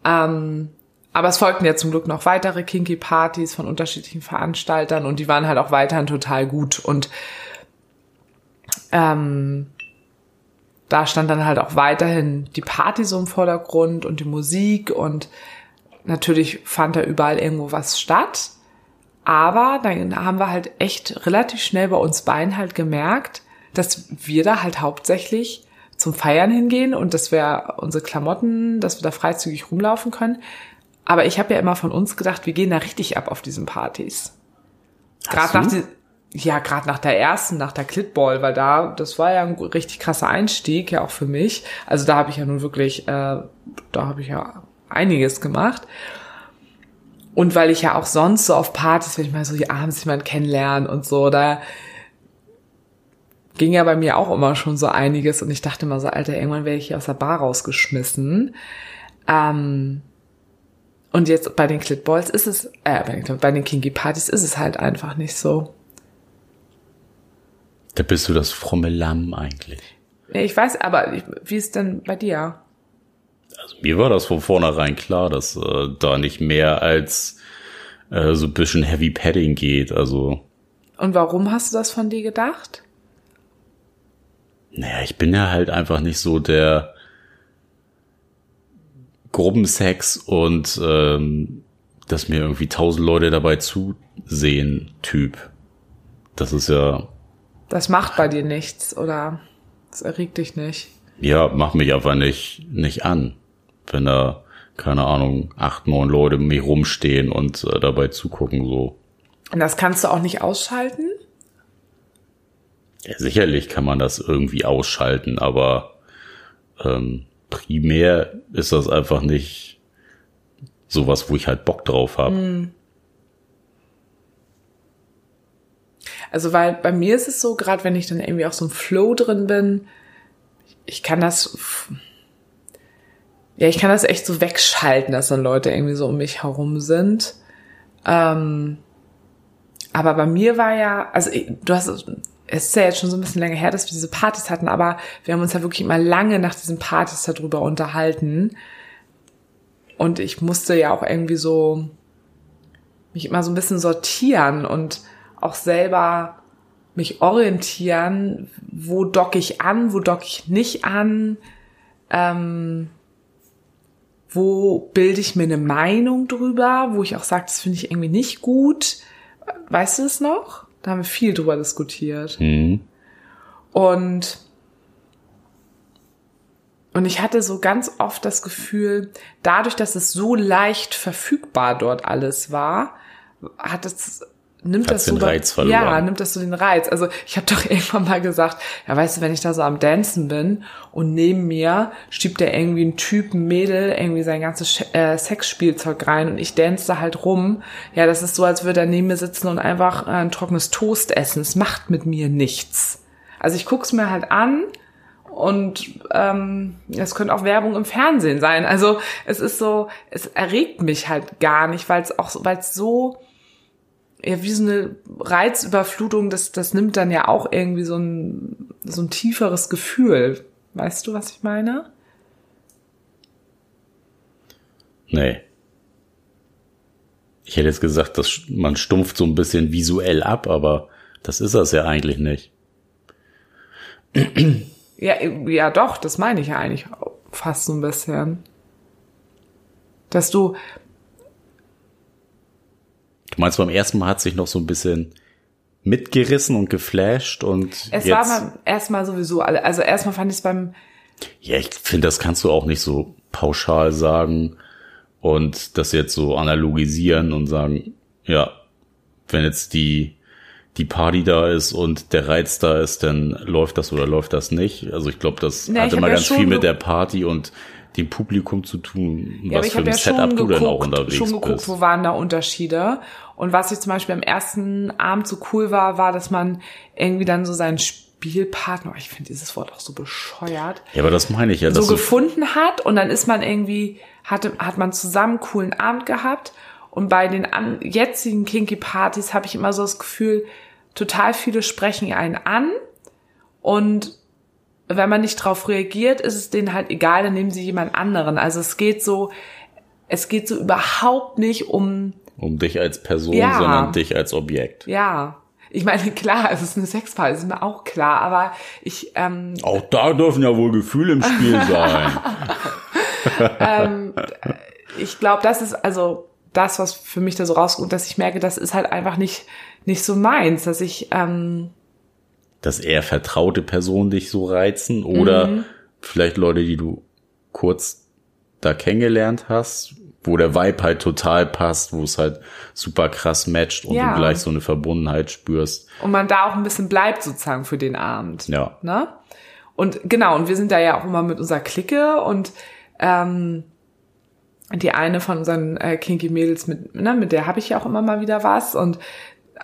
Ähm, aber es folgten ja zum Glück noch weitere Kinky Partys von unterschiedlichen Veranstaltern und die waren halt auch weiterhin total gut. Und ähm, da stand dann halt auch weiterhin die Party so im Vordergrund und die Musik und natürlich fand da überall irgendwo was statt. Aber dann haben wir halt echt relativ schnell bei uns beiden halt gemerkt, dass wir da halt hauptsächlich zum Feiern hingehen und dass wir unsere Klamotten, dass wir da freizügig rumlaufen können. Aber ich habe ja immer von uns gedacht, wir gehen da richtig ab auf diesen Partys. Gerade nach die, ja, gerade nach der ersten, nach der Clitball, weil da, das war ja ein richtig krasser Einstieg, ja auch für mich. Also da habe ich ja nun wirklich, äh, da habe ich ja einiges gemacht. Und weil ich ja auch sonst so auf Partys, wenn ich mal so die abends jemand kennenlernen und so, da ging ja bei mir auch immer schon so einiges und ich dachte immer so, Alter, irgendwann werde ich hier aus der Bar rausgeschmissen. Ähm, und jetzt bei den Clitballs ist es, äh, bei den Kinky Partys ist es halt einfach nicht so. Da bist du das fromme Lamm eigentlich. Ich weiß, aber wie ist denn bei dir? Also mir war das von vornherein klar, dass äh, da nicht mehr als äh, so ein bisschen Heavy Padding geht. Also. Und warum hast du das von dir gedacht? Naja, ich bin ja halt einfach nicht so der Gruppensex und ähm, dass mir irgendwie tausend Leute dabei zusehen Typ. Das ist ja. Das macht bei dir nichts oder das erregt dich nicht. Ja, macht mich einfach nicht, nicht an wenn da, keine Ahnung, acht, neun Leute mir rumstehen und äh, dabei zugucken, so. Und das kannst du auch nicht ausschalten? Ja, sicherlich kann man das irgendwie ausschalten, aber ähm, primär ist das einfach nicht sowas, wo ich halt Bock drauf habe. Hm. Also, weil bei mir ist es so, gerade wenn ich dann irgendwie auch so ein Flow drin bin, ich kann das ja, ich kann das echt so wegschalten, dass dann Leute irgendwie so um mich herum sind. Ähm, aber bei mir war ja, also du hast, es ist ja jetzt schon so ein bisschen länger her, dass wir diese Partys hatten, aber wir haben uns ja wirklich immer lange nach diesen Partys darüber unterhalten. Und ich musste ja auch irgendwie so mich immer so ein bisschen sortieren und auch selber mich orientieren, wo docke ich an, wo docke ich nicht an, ähm, wo bilde ich mir eine Meinung drüber, wo ich auch sage, das finde ich irgendwie nicht gut. Weißt du es noch? Da haben wir viel drüber diskutiert. Mhm. Und und ich hatte so ganz oft das Gefühl, dadurch, dass es so leicht verfügbar dort alles war, hat es nimmt Hat's das den so Reiz verloren. ja nimmt das so den Reiz also ich habe doch irgendwann mal gesagt ja weißt du wenn ich da so am Dancen bin und neben mir schiebt der irgendwie ein Typ ein Mädel irgendwie sein ganzes äh, Sexspielzeug rein und ich dance da halt rum ja das ist so als würde er neben mir sitzen und einfach äh, ein trockenes Toast essen es macht mit mir nichts also ich guck's mir halt an und ähm, es könnte auch Werbung im Fernsehen sein. Also es ist so, es erregt mich halt gar nicht, weil es auch, weil es so ja, wie so eine Reizüberflutung, das, das nimmt dann ja auch irgendwie so ein, so ein tieferes Gefühl. Weißt du, was ich meine? Nee. Ich hätte jetzt gesagt, dass man stumpft so ein bisschen visuell ab, aber das ist das ja eigentlich nicht. Ja, ja, doch, das meine ich ja eigentlich fast so ein bisschen. Dass du, Du meinst, beim ersten Mal hat sich noch so ein bisschen mitgerissen und geflasht und es jetzt war beim ersten Mal sowieso alle. Also erstmal fand ich es beim ja, ich finde, das kannst du auch nicht so pauschal sagen und das jetzt so analogisieren und sagen, ja, wenn jetzt die die Party da ist und der Reiz da ist, dann läuft das oder läuft das nicht. Also ich glaube, das hat ich immer ja ganz viel mit der Party und dem Publikum zu tun, Ja, was ich für habe ein ja Setup du denn auch unterwegs schon geguckt, bist. wo waren da Unterschiede. Und was ich zum Beispiel am ersten Abend so cool war, war, dass man irgendwie dann so seinen Spielpartner, oh, ich finde dieses Wort auch so bescheuert, Ja, aber das meine ich ja. so gefunden hat und dann ist man irgendwie, hatte, hat man zusammen einen coolen Abend gehabt und bei den an, jetzigen Kinky Partys habe ich immer so das Gefühl, total viele sprechen einen an und wenn man nicht drauf reagiert, ist es denen halt egal, dann nehmen sie jemand anderen. Also es geht so, es geht so überhaupt nicht um, um dich als Person, Ja. sondern dich als Objekt. ja, ich meine, klar, es ist eine Sexparty, ist mir auch klar, aber ich, ähm, Auch da dürfen ja wohl Gefühle im Spiel sein. ich glaube, das ist also das, was für mich da so rauskommt, dass ich merke, das ist halt einfach nicht, nicht so meins, dass ich, ähm, dass eher vertraute Personen dich so reizen oder Mhm. vielleicht Leute, die du kurz da kennengelernt hast, wo der Vibe halt total passt, wo es halt super krass matcht und Ja. du gleich so eine Verbundenheit spürst. und man da auch ein bisschen bleibt sozusagen für den Abend. Ja. Ne? Und genau, und wir sind da ja auch immer mit unserer Clique und ähm, die eine von unseren äh, Kinky Mädels, mit, ne, mit der habe ich ja auch immer mal wieder was und äh,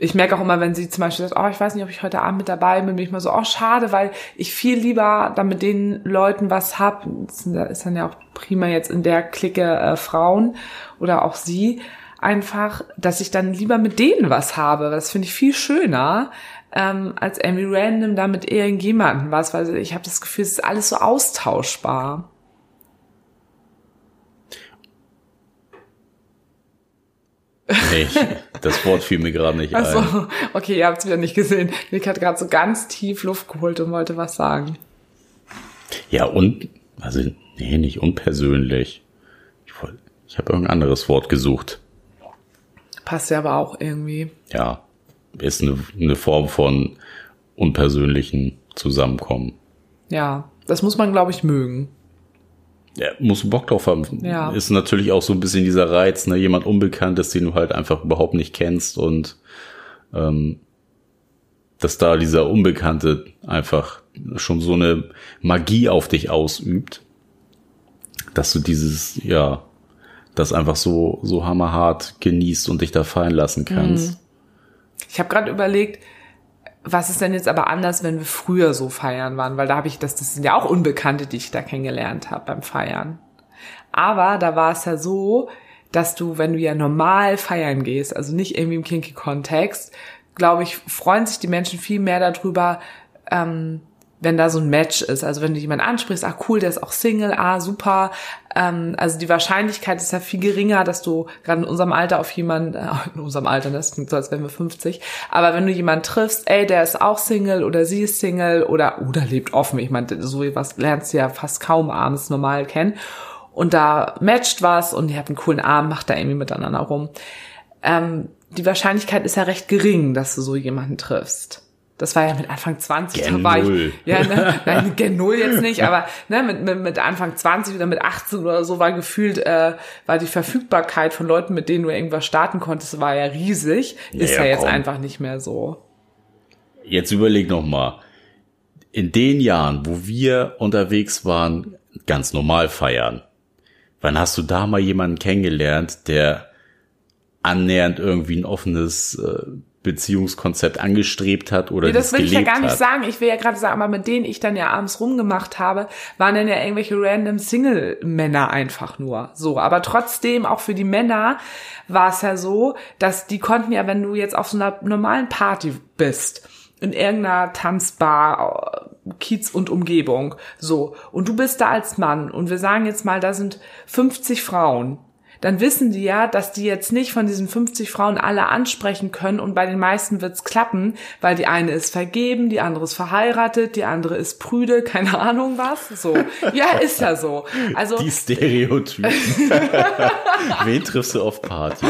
ich merke auch immer, wenn sie zum Beispiel sagt, oh, ich weiß nicht, ob ich heute Abend mit dabei bin, bin ich mal so, oh, schade, weil ich viel lieber da mit den Leuten was hab. Das ist dann ja auch prima jetzt in der Clique äh, Frauen oder auch sie, einfach, dass ich dann lieber mit denen was habe. Das finde ich viel schöner, ähm, als irgendwie random da mit irgendjemandem was, weil ich habe das Gefühl, es ist alles so austauschbar. Nee, das Wort fiel mir gerade nicht ein. Also, okay, ihr habt es wieder nicht gesehen. Nick hat gerade so ganz tief Luft geholt und wollte was sagen. Ja, und, also, nee, nicht unpersönlich. Ich, wollt- ich habe irgendein anderes Wort gesucht. Passt ja aber auch irgendwie. Ja, ist eine, eine Form von unpersönlichen Zusammenkommen. Ja, das muss man, glaube ich, mögen. Ja, musst du Bock drauf haben. Ja. Ist natürlich auch so ein bisschen dieser Reiz, ne, jemand Unbekanntes, den du halt einfach überhaupt nicht kennst und ähm, dass da dieser Unbekannte einfach schon so eine Magie auf dich ausübt, dass du dieses, ja, das einfach so, so hammerhart genießt und dich da fallen lassen kannst. Ich habe gerade überlegt, was ist denn jetzt aber anders, wenn wir früher so feiern waren? Weil da habe ich das, das sind ja auch Unbekannte, die ich da kennengelernt habe beim Feiern. Aber da war es ja so, dass du, wenn du ja normal feiern gehst, also nicht irgendwie im kinky Kontext, glaube ich, freuen sich die Menschen viel mehr darüber, ähm, wenn da so ein Match ist, also wenn du jemanden ansprichst, ah cool, der ist auch Single, ah super, ähm, also die Wahrscheinlichkeit ist ja viel geringer, dass du gerade in unserem Alter auf jemanden, äh, in unserem Alter, das klingt so, als wären wir 50, aber wenn du jemanden triffst, ey, der ist auch Single oder sie ist Single oder oder lebt offen, ich meine, so was lernst du ja fast kaum abends normal kennen. Und da matcht was und ihr habt einen coolen Abend, macht da irgendwie miteinander rum. Ähm, die Wahrscheinlichkeit ist ja recht gering, dass du so jemanden triffst. Das war ja mit Anfang 20, Gen da war Null. ich, ja, ne, nein, Gen Null jetzt nicht, aber ne, mit, mit, mit Anfang 20 oder mit 18 oder so war gefühlt, äh, war die Verfügbarkeit von Leuten, mit denen du irgendwas starten konntest, war ja riesig. Ist ja, Ja, jetzt komm. einfach nicht mehr so. Jetzt überleg noch mal. In den Jahren, wo wir unterwegs waren, ganz normal feiern, wann hast du da mal jemanden kennengelernt, der annähernd irgendwie ein offenes äh, Beziehungskonzept angestrebt hat oder Nee, das das will ich ja gar nicht hat? sagen. Ich will ja gerade sagen, aber mit denen ich dann ja abends rumgemacht habe, waren dann ja irgendwelche random Single-Männer einfach nur. So, aber trotzdem, auch für die Männer war es ja so, dass die konnten ja, wenn du jetzt auf so einer normalen Party bist, in irgendeiner Tanzbar, äh, Kiez und Umgebung, so, und du bist da als Mann und wir sagen jetzt mal, da sind 50 Frauen, dann wissen die ja, dass die jetzt nicht von diesen 50 Frauen alle ansprechen können und bei den meisten wird's klappen, weil die eine ist vergeben, die andere ist verheiratet, die andere ist prüde, keine Ahnung was. So. Ja, ist ja so. Also Die Stereotypen. Wen triffst du auf Party?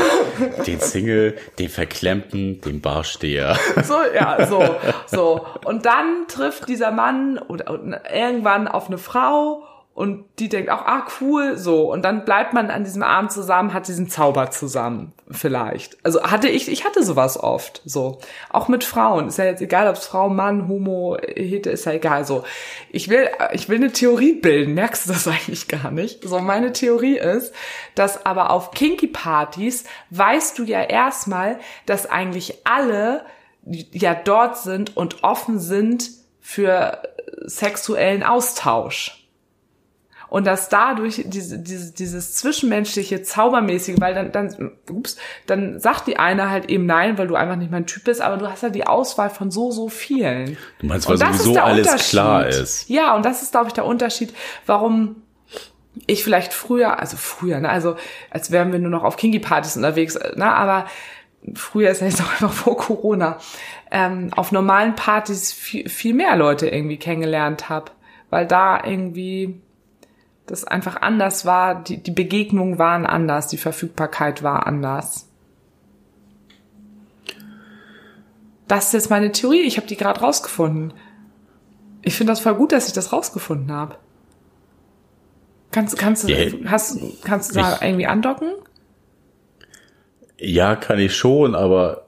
Den Single, den Verklemmten, den Barsteher. so, ja, so, so. Und dann trifft dieser Mann oder, oder irgendwann auf eine Frau und die denkt auch, ah, cool, so. Und dann bleibt man an diesem Abend zusammen, hat diesen Zauber zusammen, vielleicht. Also hatte ich, ich hatte sowas oft, so. Auch mit Frauen. Ist ja jetzt egal, ob es Frau, Mann, Homo, Hete, ist ja egal, so. Ich will, ich will eine Theorie bilden, merkst du das eigentlich gar nicht? So, meine Theorie ist, dass aber auf Kinky-Partys weißt du ja erstmal, dass eigentlich alle ja dort sind und offen sind für sexuellen Austausch. Und dass dadurch diese, diese, dieses zwischenmenschliche, zaubermäßige, weil dann, dann, ups, dann sagt die eine halt eben nein, weil du einfach nicht mein Typ bist, aber du hast ja die Auswahl von so, so vielen. Du meinst, weil Und das ist sowieso alles klar ist. Ja, und das ist, glaube ich, der Unterschied, warum ich vielleicht früher, also früher, ne, also als wären wir nur noch auf Kinky-Partys unterwegs, ne, aber früher ist ja jetzt auch einfach vor Corona, ähm, auf normalen Partys viel, viel mehr Leute irgendwie kennengelernt habe, weil da irgendwie das einfach anders war, die, die Begegnungen waren anders, die Verfügbarkeit war anders. Das ist jetzt meine Theorie, ich habe die gerade rausgefunden. Ich finde das voll gut, dass ich das rausgefunden habe. Kannst, kannst, du, Ja, hast, kannst du da ich- irgendwie andocken? Ja, kann ich schon, aber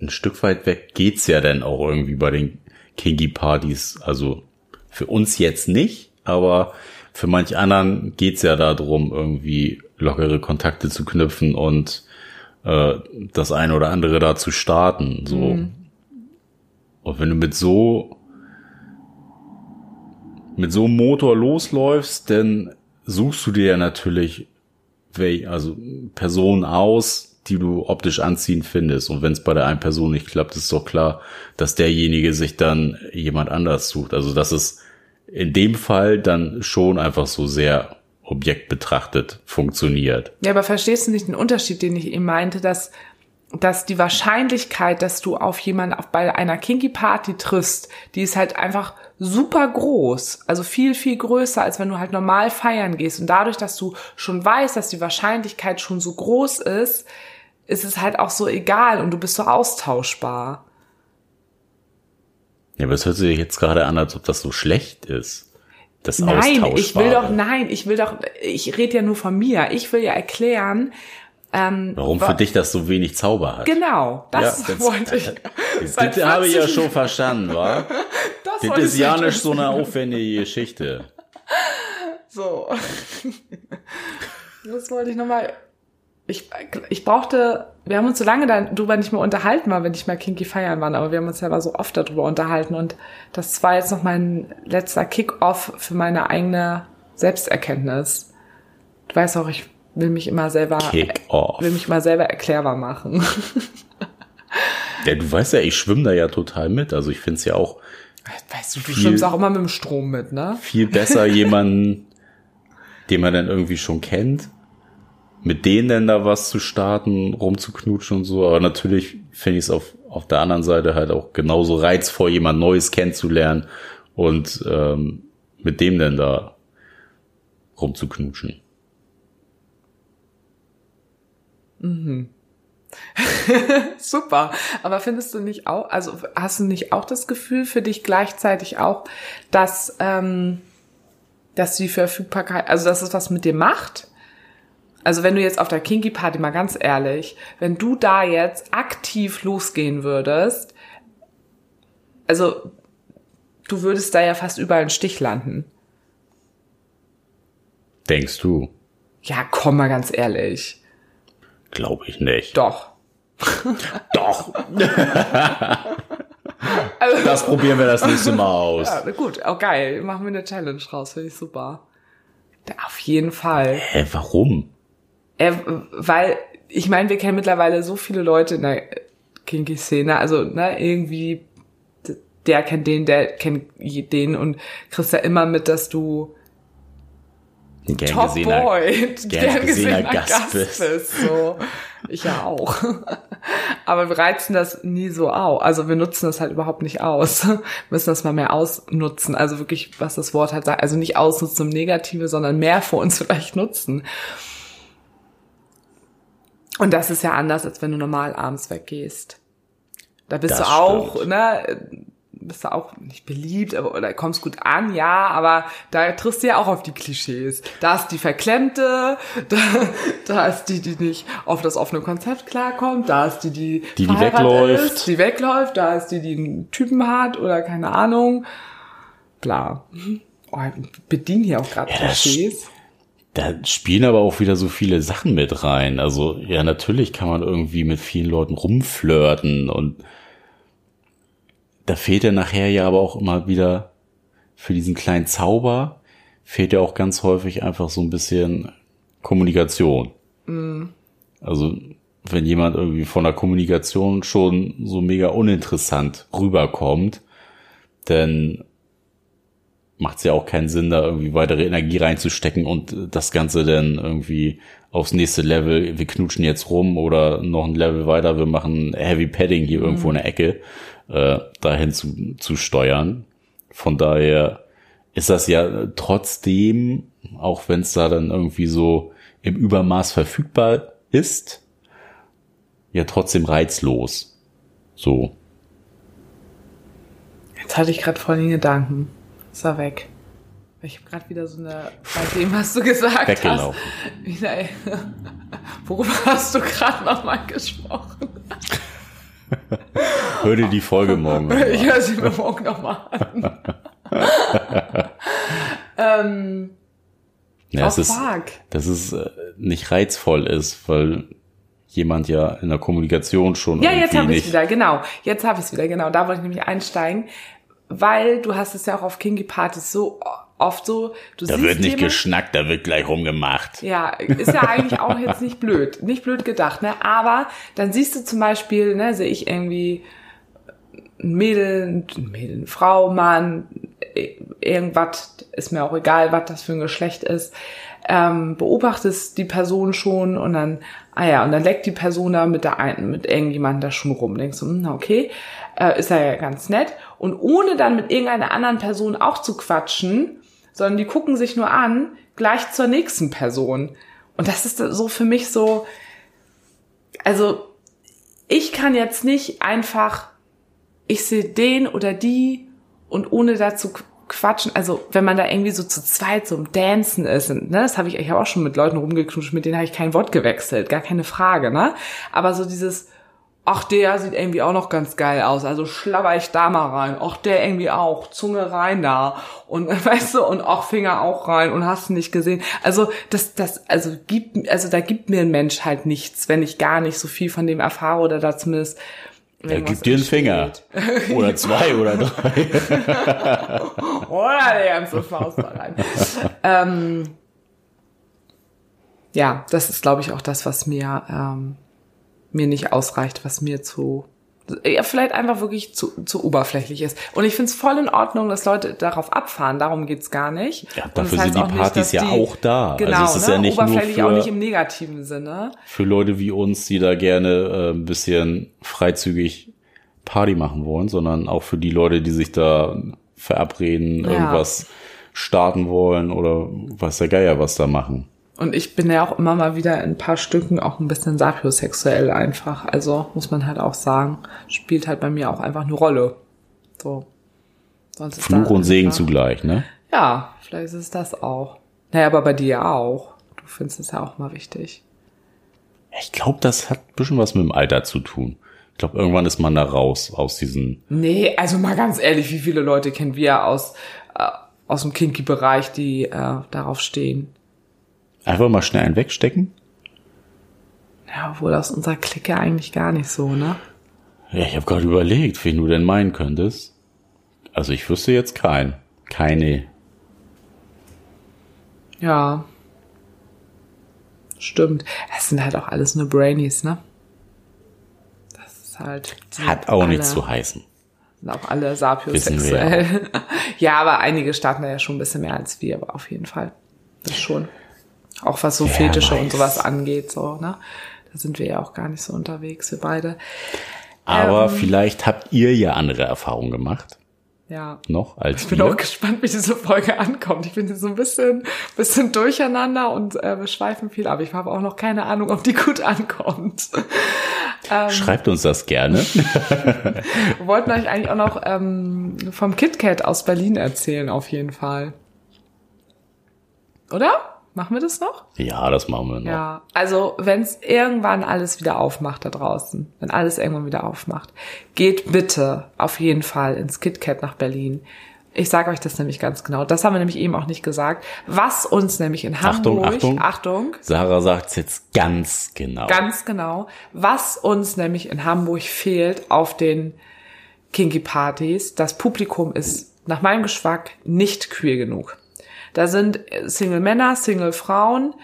ein Stück weit weg geht's ja dann auch irgendwie bei den Kinky-Partys. Also für uns jetzt nicht, aber für manch anderen geht's ja darum, irgendwie lockere Kontakte zu knüpfen und äh, das eine oder andere da zu starten. So. Und wenn du mit so mit so einem Motor losläufst, dann suchst du dir ja natürlich wel- also Personen aus, die du optisch anziehend findest. Und wenn es bei der einen Person nicht klappt, ist doch klar, dass derjenige sich dann jemand anders sucht. Also das ist in dem Fall dann schon einfach so sehr objektbetrachtet funktioniert. Ja, aber verstehst du nicht den Unterschied, den ich eben meinte, dass, dass die Wahrscheinlichkeit, dass du auf jemanden auf, bei einer Kinky Party triffst, die ist halt einfach super groß. Also viel, viel größer, als wenn du halt normal feiern gehst. Und dadurch, dass du schon weißt, dass die Wahrscheinlichkeit schon so groß ist, ist es halt auch so egal und du bist so austauschbar. Ja, aber es hört sich jetzt gerade an, als ob das so schlecht ist. Das Nein, ich will doch, nein, ich will doch, ich rede ja nur von mir. Ich will ja erklären, Warum wa- für dich das so wenig Zauber hat. genau, das das- wollte ich. Das, das habe ich ja 40 schon verstanden, wa? Das Das ist ja nicht so eine aufwendige Geschichte. So. Das wollte ich nochmal. Ich, ich brauchte, wir haben uns so lange darüber nicht mehr unterhalten, weil wir nicht mehr Kinky feiern waren, aber wir haben uns ja aber so oft darüber unterhalten und das war jetzt noch mein letzter Kick-Off für meine eigene Selbsterkenntnis. Du weißt auch, ich will mich immer selber, will mich immer selber erklärbar machen. Ja, du weißt ja, ich schwimme da ja total mit. Also ich find's ja auch Weißt du, du schwimmst auch immer mit dem Strom mit, ne? Viel besser jemanden, den man dann irgendwie schon kennt, mit denen dann da was zu starten, rumzuknutschen und so. Aber natürlich finde ich es auf, auf der anderen Seite halt auch genauso reizvoll, jemand Neues kennenzulernen und ähm, mit dem denn da rumzuknutschen. Mhm. Super. Aber findest du nicht auch, also hast du nicht auch das Gefühl für dich gleichzeitig auch, dass, ähm, dass die Verfügbarkeit, also dass es was mit dir macht? Also wenn du jetzt auf der Kinky Party mal ganz ehrlich, wenn du da jetzt aktiv losgehen würdest, also du würdest da ja fast überall einen Stich landen. Denkst du? Ja, komm mal ganz ehrlich. Glaube ich nicht. Doch. Doch. also, das probieren wir das nächste Mal aus. Ja, gut, auch geil. Machen wir eine Challenge raus, finde ich super. Auf jeden Fall. Hä, warum? Äh, weil, ich meine, wir kennen mittlerweile so viele Leute in der Kinky-Szene, also, ne, irgendwie, der kennt den, der kennt den und kriegst ja immer mit, dass du gern Top gesehener, Boy, gern, gern gesehener, gesehener Gast, Gast bist. bist so. Ich ja auch. Aber wir reizen das nie so aus. Also wir nutzen das halt überhaupt nicht aus. Wir müssen das mal mehr ausnutzen. Also wirklich, was das Wort halt sagt. Also nicht ausnutzen im Negative, sondern mehr für uns vielleicht nutzen. Und das ist ja anders, als wenn du normal abends weggehst. Da bist das du auch, stimmt. ne, bist du auch nicht beliebt, aber oder kommst gut an, ja, aber da triffst du ja auch auf die Klischees. Da ist die Verklemmte, da, da ist die, die nicht auf das offene Konzept klarkommt, da ist die, die, die, die wegläuft, ist, die wegläuft, da ist die, die einen Typen hat oder keine Ahnung, bla. Oh, bedienen hier auch gerade ja, Klischees. Da spielen aber auch wieder so viele Sachen mit rein. Also ja, natürlich kann man irgendwie mit vielen Leuten rumflirten und da fehlt ja nachher ja aber auch immer wieder für diesen kleinen Zauber fehlt ja auch ganz häufig einfach so ein bisschen Kommunikation. Mhm. Also wenn jemand irgendwie von der Kommunikation schon so mega uninteressant rüberkommt, dann macht es ja auch keinen Sinn, da irgendwie weitere Energie reinzustecken und das Ganze dann irgendwie aufs nächste Level, wir knutschen jetzt rum oder noch ein Level weiter, wir machen Heavy Padding hier mhm. irgendwo in der Ecke äh, dahin zu, zu steuern. Von daher ist das ja trotzdem, auch wenn es da dann irgendwie so im Übermaß verfügbar ist, ja trotzdem reizlos. So. Jetzt hatte ich gerade voll den Gedanken. Ist er weg. Ich habe gerade wieder so eine, bei dem, was du gesagt Weggelaufen. hast. Wieder, worüber hast du gerade nochmal gesprochen? Hör dir die Folge morgen an. Ich höre sie mir morgen nochmal an. ähm, ja, es ist, dass es äh, nicht reizvoll ist, weil jemand ja in der Kommunikation schon ja jetzt habe ich wieder genau jetzt habe ich es wieder genau da wollte ich nämlich einsteigen weil du hast es ja auch auf Kinky Partys so oft so, du Da wird nicht jemand, geschnackt, da wird gleich rumgemacht. Ja, ist ja eigentlich auch jetzt nicht blöd, nicht blöd gedacht, ne? Aber dann siehst du zum Beispiel, ne, sehe ich irgendwie ein Mädel, ein Mädel, eine Frau, Mann, irgendwas, ist mir auch egal, was das für ein Geschlecht ist, ähm, beobachtest die Person schon und dann, ah ja, und dann leckt die Person da mit der einen, mit irgendjemandem da schon rum. Denkst du, hm, okay, äh, ist ja ganz nett. Und ohne dann mit irgendeiner anderen Person auch zu quatschen, sondern die gucken sich nur an, gleich zur nächsten Person. Und das ist so für mich so, also ich kann jetzt nicht einfach, ich sehe den oder die und ohne dazu quatschen, also wenn man da irgendwie so zu zweit so im Dancen ist, und, ne, das habe ich, ich habe auch schon mit Leuten rumgeknutscht, mit denen habe ich kein Wort gewechselt, gar keine Frage, ne? Aber so dieses, ach, der sieht irgendwie auch noch ganz geil aus, also schlabber ich da mal rein, ach, der irgendwie auch, Zunge rein da und weißt du, und auch Finger auch rein und hast du nicht gesehen. Also das, das, also gibt, also da gibt mir ein Mensch halt nichts, wenn ich gar nicht so viel von dem erfahre oder da zumindest er gibt dir einen Finger. Oder zwei oder drei. oder die ganze Faust da rein. ähm, ja, das ist, glaube ich, auch das, was mir ähm, mir nicht ausreicht, was mir zu ja, vielleicht einfach wirklich zu, zu oberflächlich ist. Und ich finde es voll in Ordnung, dass Leute darauf abfahren. Darum geht's gar nicht. Ja, dafür das heißt sind die Partys nicht, ja die, auch da. Genau, also es ist ne? ja nicht oberflächlich nur für, auch nicht im negativen Sinne. Für Leute wie uns, die da gerne äh, ein bisschen freizügig Party machen wollen, sondern auch für die Leute, die sich da verabreden, ja. irgendwas starten wollen oder was der Geier was da machen. Und ich bin ja auch immer mal wieder in ein paar Stücken auch ein bisschen sapiosexuell einfach. Also muss man halt auch sagen, spielt halt bei mir auch einfach eine Rolle. So. Sonst Fluch und Segen zugleich, ne? Ja, vielleicht ist es das auch. Naja, aber bei dir auch. Du findest es ja auch mal wichtig. Ich glaube, das hat ein bisschen was mit dem Alter zu tun. Ich glaube, irgendwann ist man da raus aus diesen. Nee, also mal ganz ehrlich, wie viele Leute kennen wir aus, äh, aus dem Kinky-Bereich, die äh, darauf stehen? Einfach mal schnell einen wegstecken? Ja, obwohl aus unserer Clique eigentlich gar nicht so, ne? Ja, ich habe gerade überlegt, wen du denn meinen könntest. Also ich wüsste jetzt keinen. Keine. Ja. Stimmt. Es sind halt auch alles nur Brainies, ne? Das ist halt. Hat auch alle, nichts zu heißen. Sind auch alle sapiosexuell. Ja. ja, aber einige starten da ja schon ein bisschen mehr als wir, aber auf jeden Fall. Das schon. Auch was so Fetische weiß. und sowas angeht, so, ne? Da sind wir ja auch gar nicht so unterwegs, wir beide. Aber ähm, vielleicht habt ihr ja andere Erfahrungen gemacht. Ja. Noch als Ich bin wir. auch gespannt, wie diese Folge ankommt. Ich bin so ein bisschen, bisschen durcheinander und äh, wir schweifen viel ab. Ich habe auch noch keine Ahnung, ob die gut ankommt. Ähm, Schreibt uns das gerne. wir wollten euch eigentlich auch noch ähm, vom KitKat aus Berlin erzählen, auf jeden Fall. Oder? Machen wir das noch? Ja, das machen wir noch. Ja, also wenn es irgendwann alles wieder aufmacht da draußen, wenn alles irgendwann wieder aufmacht, geht bitte auf jeden Fall ins KitKat nach Berlin. Ich sage euch das nämlich ganz genau. Das haben wir nämlich eben auch nicht gesagt. Was uns nämlich in Hamburg, Achtung, Achtung, Achtung Sarah sagt es jetzt ganz genau. Ganz genau. Was uns nämlich in Hamburg fehlt auf den Kinky Partys, das Publikum ist nach meinem Geschmack nicht queer genug. Da sind Single Männer, Single Frauen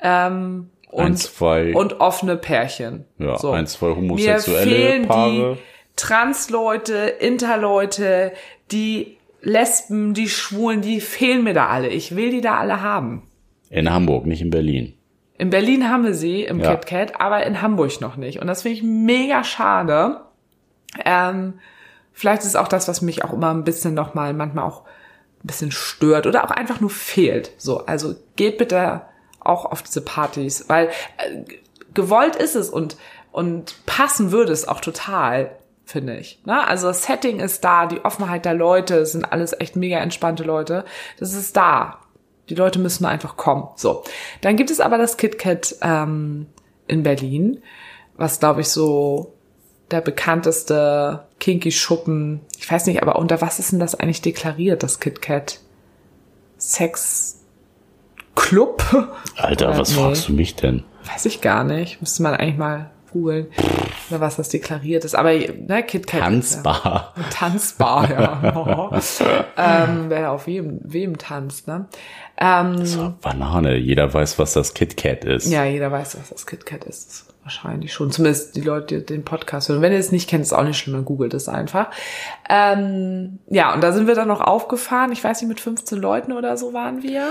ähm, und, ein, zwei, und offene Pärchen. Ja, so. ein, zwei homosexuelle Mir fehlen Paare. Die Transleute, Interleute, die Lesben, die Schwulen, die fehlen mir da alle. Ich will die da alle haben. In Hamburg, nicht in Berlin. In Berlin haben wir sie im ja. KitKat, aber in Hamburg noch nicht. Und das finde ich mega schade. Ähm, vielleicht ist es auch das, was mich auch immer ein bisschen nochmal, manchmal auch ein bisschen stört oder auch einfach nur fehlt. So, also geht bitte auch auf diese Partys, weil äh, gewollt ist es und und passen würde es auch total, finde ich. Ne? Also das Setting ist da, die Offenheit der Leute sind alles echt mega entspannte Leute. Das ist da. Die Leute müssen einfach kommen. So, dann gibt es aber das KitKat ähm, in Berlin, was glaube ich so der bekannteste Kinky Schuppen. Ich weiß nicht, aber unter was ist denn das eigentlich deklariert, das KitKat? Sex Club? Alter, was nee. fragst du mich denn? Weiß ich gar nicht. Müsste man eigentlich mal googeln, oder was das deklariert ist. Aber ne, KitKat. Tanzbar. Ja. Tanzbar, ja. ähm, wer auf wem, wem tanzt, ne? Ähm, so, Banane. Jeder weiß, was das KitKat ist. Ja, jeder weiß, was das KitKat ist. Wahrscheinlich schon. Zumindest die Leute, die den Podcast hören. Wenn ihr es nicht kennt, ist auch nicht schlimm, dann googelt es einfach. Ähm, ja, und da sind wir dann noch aufgefahren. Ich weiß nicht, mit 15 Leuten oder so waren wir.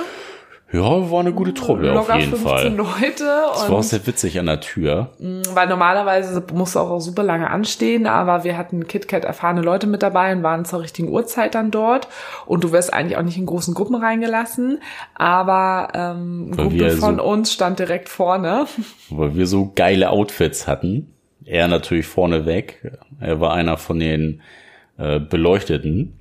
Ja, war eine gute Truppe auf jeden 15 Fall. Leute. Das war auch sehr witzig an der Tür. Mm, weil normalerweise musst du auch super lange anstehen, aber wir hatten KitKat erfahrene Leute mit dabei und waren zur richtigen Uhrzeit dann dort. Und du wirst eigentlich auch nicht in großen Gruppen reingelassen, aber ähm, ein Kumpel von so, uns stand direkt vorne. Weil wir so geile Outfits hatten. Er natürlich vorne weg. Er war einer von den äh, Beleuchteten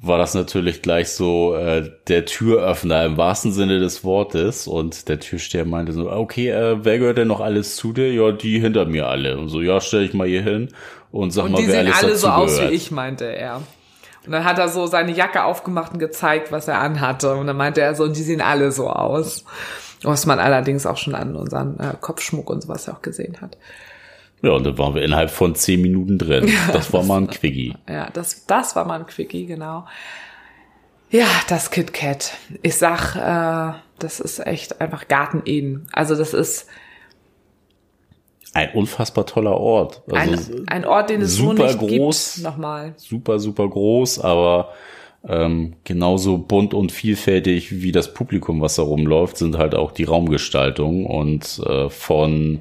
war das natürlich gleich so äh, der Türöffner im wahrsten Sinne des Wortes. Und der Türsteher meinte so, okay, äh, wer gehört denn noch alles zu dir? Ja, die hinter mir alle. Und so, ja, stell ich mal hier hin und sag und mal, wer alles dazu gehört. die sehen alle so aus wie ich, meinte er. Und dann hat er so seine Jacke aufgemacht und gezeigt, was er anhatte. Und dann meinte er so, und die sehen alle so aus. Was man allerdings auch schon an unseren äh, Kopfschmuck und sowas auch gesehen hat. Ja, und dann waren wir innerhalb von zehn Minuten drin. Das war mal ein Quickie. Ja, das, das war mal ein Quickie, genau. Ja, das KitKat. Ich sag, äh, das ist echt einfach Garten Eden. Also das ist ein unfassbar toller Ort. Also ein, ein Ort, den es super so nicht groß, gibt, nochmal. Super, super groß, aber ähm, genauso bunt und vielfältig wie das Publikum, was da rumläuft, sind halt auch die Raumgestaltungen und äh, von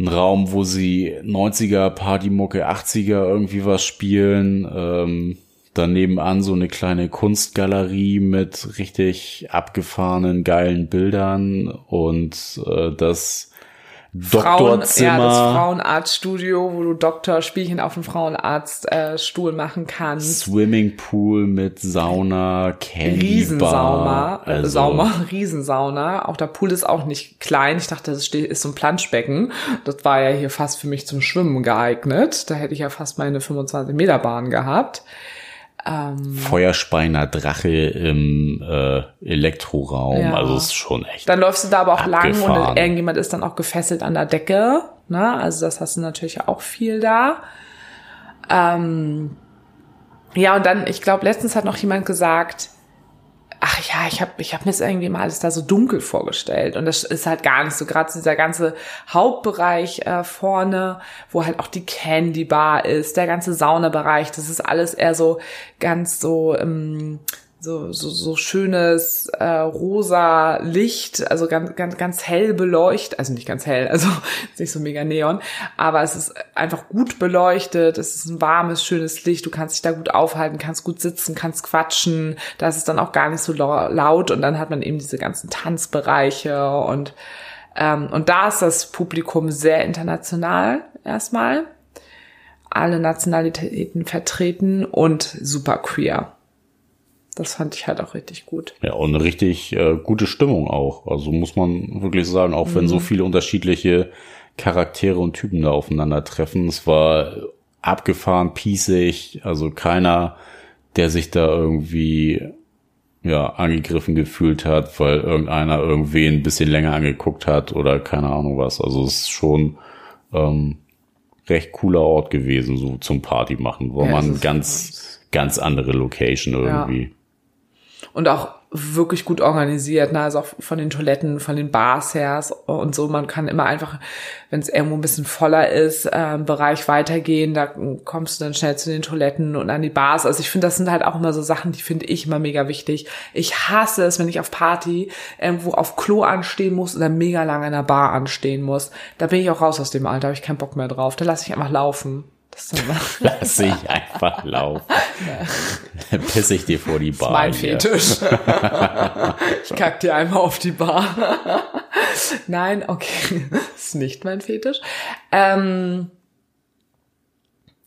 ein Raum, wo sie 90er Partymucke, 80er irgendwie was spielen, ähm, daneben an so eine kleine Kunstgalerie mit richtig abgefahrenen geilen Bildern und äh, das Doktorzimmer. Frauen, ja, das Frauenarztstudio, wo du Doktorspielchen auf dem Frauenarztstuhl äh, machen kannst. Swimmingpool mit Sauna, Candy Riesensauna, also. Sauna, Riesensauna. Auch der Pool ist auch nicht klein. Ich dachte, das ist so ein Planschbecken. Das war ja hier fast für mich zum Schwimmen geeignet. Da hätte ich ja fast meine 25 Meter Bahn gehabt. Ähm, Feuerspeiner Drache im äh, Elektroraum, ja. also ist schon echt. Dann läufst du da aber auch abgefahren. lang und irgendjemand ist dann auch gefesselt an der Decke. Ne? Also das hast du natürlich auch viel da. Ähm, ja, und dann, ich glaube, letztens hat noch jemand gesagt, ach ja, ich habe ich hab mir das irgendwie mal alles da so dunkel vorgestellt. Und das ist halt gar nicht so. Gerade dieser ganze Hauptbereich äh, vorne, wo halt auch die Candy Bar ist, der ganze Saunabereich, das ist alles eher so ganz so ähm, so, so, so schönes äh, rosa Licht, also ganz, ganz, ganz hell beleuchtet, also nicht ganz hell, also nicht so mega neon, aber es ist einfach gut beleuchtet, es ist ein warmes, schönes Licht, du kannst dich da gut aufhalten, kannst gut sitzen, kannst quatschen, da ist es dann auch gar nicht so laut und dann hat man eben diese ganzen Tanzbereiche und, ähm, und da ist das Publikum sehr international erstmal, alle Nationalitäten vertreten und super queer. Das fand ich halt auch richtig gut. Ja, und eine richtig äh, gute Stimmung auch. Also muss man wirklich sagen, auch mhm. wenn so mhm. viele unterschiedliche Charaktere und Typen da aufeinandertreffen. Es war abgefahren, piesig, also keiner, der sich da irgendwie ja, angegriffen gefühlt hat, weil irgendeiner irgendwen ein bisschen länger angeguckt hat oder keine Ahnung was. Also es ist schon ähm, recht cooler Ort gewesen, so zum Party machen, wo ja, man ganz, ganz andere Location irgendwie. Ja und auch wirklich gut organisiert, ne? also auch von den Toiletten, von den Bars her und so. Man kann immer einfach, wenn es irgendwo ein bisschen voller ist, äh, Bereich weitergehen, da kommst du dann schnell zu den Toiletten und an die Bars. Also ich finde, das sind halt auch immer so Sachen, die finde ich immer mega wichtig. Ich hasse es, wenn ich auf Party irgendwo auf Klo anstehen muss oder mega lange in der Bar anstehen muss. Da bin ich auch raus aus dem Alter, habe ich keinen Bock mehr drauf. Da lasse ich einfach laufen. Lass ich einfach laufen. Ja. Piss ich dir vor die Bar. Das ist mein Fetisch. ich kack dir einmal auf die Bar. Nein, okay. Das ist nicht mein Fetisch. Ähm,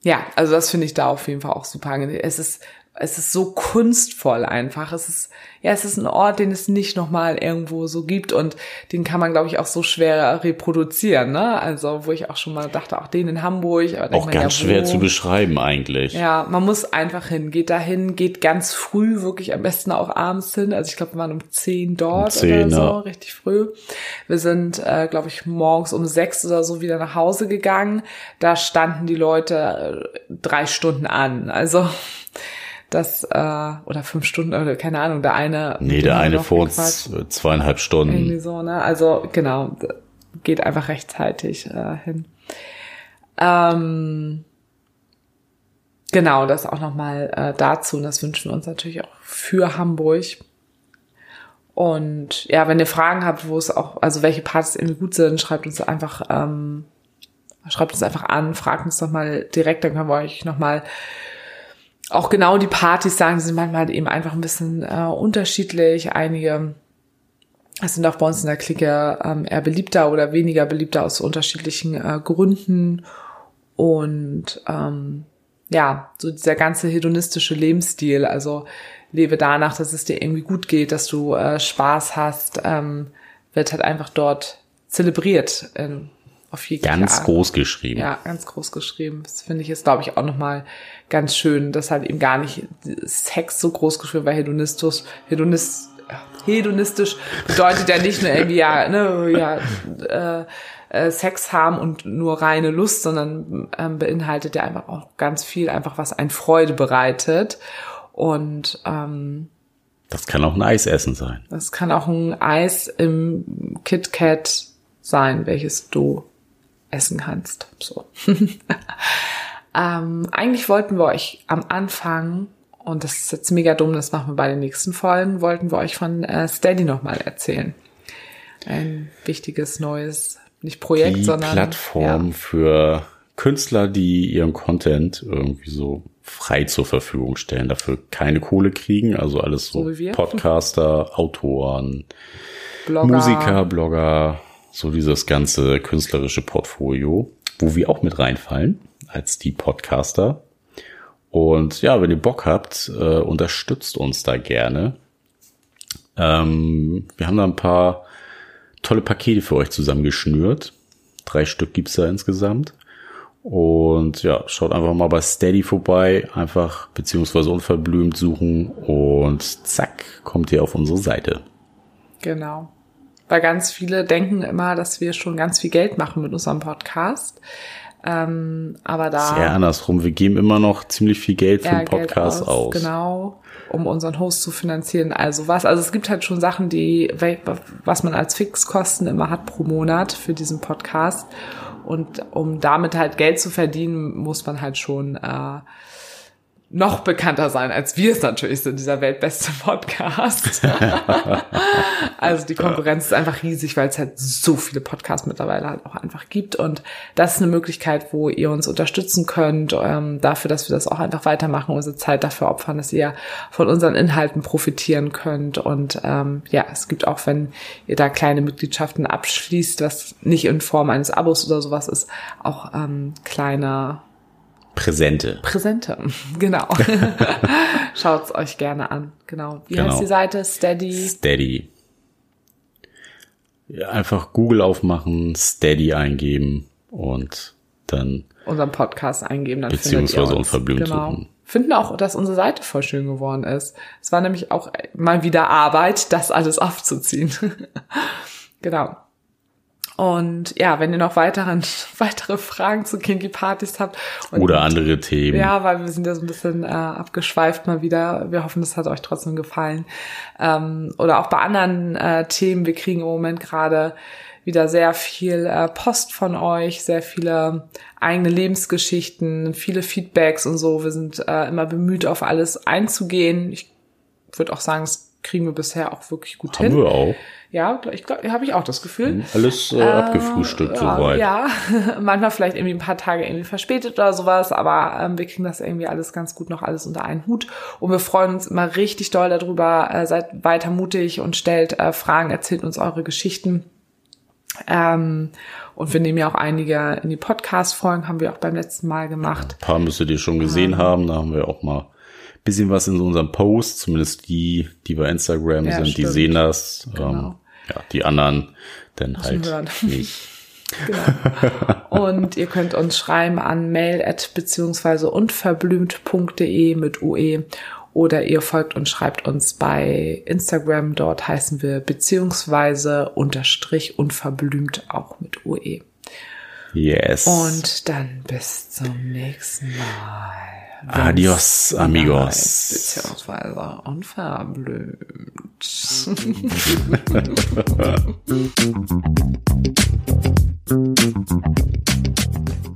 ja, also das finde ich da auf jeden Fall auch super angenehm. Es ist es ist so kunstvoll einfach. Es ist, ja, es ist ein Ort, den es nicht nochmal irgendwo so gibt und den kann man, glaube ich, auch so schwer reproduzieren, ne? Also, wo ich auch schon mal dachte, auch den in Hamburg. Auch ganz ja, schwer zu beschreiben eigentlich. Ja, man muss einfach hin. Geht dahin, geht ganz früh, wirklich am besten auch abends hin. Also ich glaube, wir waren um zehn dort um 10, oder so, ja. richtig früh. Wir sind, äh, glaube ich, morgens um sechs oder so wieder nach Hause gegangen. Da standen die Leute äh, drei Stunden an. Also das äh, oder fünf Stunden oder keine Ahnung, der eine. Nee, der eine vor uns zweieinhalb Stunden. Irgendwie so, ne? Also genau, geht einfach rechtzeitig äh, hin. Ähm, genau, das auch nochmal äh, dazu und das wünschen wir uns natürlich auch für Hamburg. Und ja, wenn ihr Fragen habt, wo es auch, also welche Partys irgendwie gut sind, schreibt uns einfach, ähm, schreibt uns einfach an, fragt uns doch mal direkt, dann können wir euch nochmal auch genau die Partys sagen, die sind manchmal eben einfach ein bisschen äh, unterschiedlich. Einige sind auch bei uns in der Clique ähm, eher beliebter oder weniger beliebter aus unterschiedlichen äh, Gründen. Und ähm, ja, so dieser ganze hedonistische Lebensstil, also lebe danach, dass es dir irgendwie gut geht, dass du äh, Spaß hast, ähm, wird halt einfach dort zelebriert. In, auf Ganz Art. groß geschrieben. Ja, ganz groß geschrieben. Das finde ich jetzt, glaube ich, auch nochmal ganz schön, dass halt eben gar nicht Sex so groß geschrieben, weil Hedonistus, Hedonist, hedonistisch bedeutet ja nicht nur irgendwie, ja, ne, ja, äh, äh, Sex haben und nur reine Lust, sondern ähm, beinhaltet ja einfach auch ganz viel, einfach was ein Freude bereitet. Und ähm, das kann auch ein Eisessen sein. Das kann auch ein Eis im KitKat sein, welches du essen kannst. So. ähm, eigentlich wollten wir euch am Anfang, und das ist jetzt mega dumm, das machen wir bei den nächsten Folgen, wollten wir euch von äh, Steady nochmal erzählen. Ein wichtiges neues, nicht Projekt, Die sondern Plattform ja. für Künstler, die ihren Content irgendwie so frei zur Verfügung stellen, dafür keine Kohle kriegen, also alles so, So. Podcaster, Autoren, Blogger. Musiker, Blogger, so dieses ganze künstlerische Portfolio, wo wir auch mit reinfallen als die Podcaster. Und ja, wenn ihr Bock habt, äh, unterstützt uns da gerne. Ähm, wir haben da ein paar tolle Pakete für euch zusammengeschnürt. Drei Stück gibt's da insgesamt. Und ja, schaut einfach mal bei Steady vorbei, einfach beziehungsweise unverblümt suchen und zack, kommt ihr auf unsere Seite. Genau. Weil ganz viele denken immer, dass wir schon ganz viel Geld machen mit unserem Podcast. Ähm, aber da. Sehr andersrum. Wir geben immer noch ziemlich viel Geld für den Podcast Geld aus. Genau, um unseren Host zu finanzieren. Also was, also es gibt halt schon Sachen, die, was man als Fixkosten immer hat pro Monat für diesen Podcast. Und um damit halt Geld zu verdienen, muss man halt schon äh, noch bekannter sein, als wir es natürlich sind, dieser weltbeste Podcast. also die Konkurrenz ist einfach riesig, weil es halt so viele Podcasts mittlerweile halt auch einfach gibt. Und das ist eine Möglichkeit, wo ihr uns unterstützen könnt, ähm, dafür, dass wir das auch einfach weitermachen, unsere Zeit dafür opfern, dass ihr von unseren Inhalten profitieren könnt. Und ähm, ja, es gibt auch, wenn ihr da kleine Mitgliedschaften abschließt, was nicht in Form eines Abos oder sowas ist, auch ähm, kleine Präsente. Präsente, genau. Schaut's euch gerne an. Genau. Wie Genau. heißt die Seite? Steady. Steady. Ja, einfach Google aufmachen, Steady eingeben und dann Unseren Podcast eingeben, dann Beziehungsweise unverblümt genau. suchen. Finden auch, dass unsere Seite voll schön geworden ist. Es war nämlich auch mal wieder Arbeit, das alles aufzuziehen. genau. Und ja, wenn ihr noch weiteren, weitere Fragen zu Kinky Partys habt oder andere Themen. Ja, weil wir sind ja so ein bisschen äh, abgeschweift mal wieder. Wir hoffen, das hat euch trotzdem gefallen. Ähm, oder auch bei anderen äh, Themen. Wir kriegen im Moment gerade wieder sehr viel äh, Post von euch, sehr viele eigene Lebensgeschichten, viele Feedbacks und so. Wir sind äh, immer bemüht, auf alles einzugehen. Ich würde auch sagen, das kriegen wir bisher auch wirklich gut Haben hin. wir auch. Ja, ich glaube, habe ich auch das Gefühl. Alles äh, abgefrühstückt Ja, soweit. Ja, manchmal vielleicht irgendwie ein paar Tage irgendwie verspätet oder sowas, aber ähm, wir kriegen das irgendwie alles ganz gut noch alles unter einen Hut und wir freuen uns immer richtig doll darüber. Äh, seid weiter mutig und stellt äh, Fragen, erzählt uns eure Geschichten. Ähm, und wir nehmen ja auch einige in die Podcast-Folgen, haben wir auch beim letzten Mal gemacht. Ein paar müsstet ihr schon gesehen haben. Da haben wir auch mal bisschen was in unserem Post, zumindest die, die bei Instagram Ja, sind, die stimmt. sehen das. Genau. Ähm, ja, die anderen dann halt hören. nicht. Genau. Und ihr könnt uns schreiben an mail at beziehungsweise unverblümt.de mit UE oder ihr folgt und schreibt uns bei Instagram. Dort heißen wir beziehungsweise unterstrich unverblümt auch mit UE. Yes. Und dann bis zum nächsten Mal. Adios, amigos. Beziehungsweise unverblümt.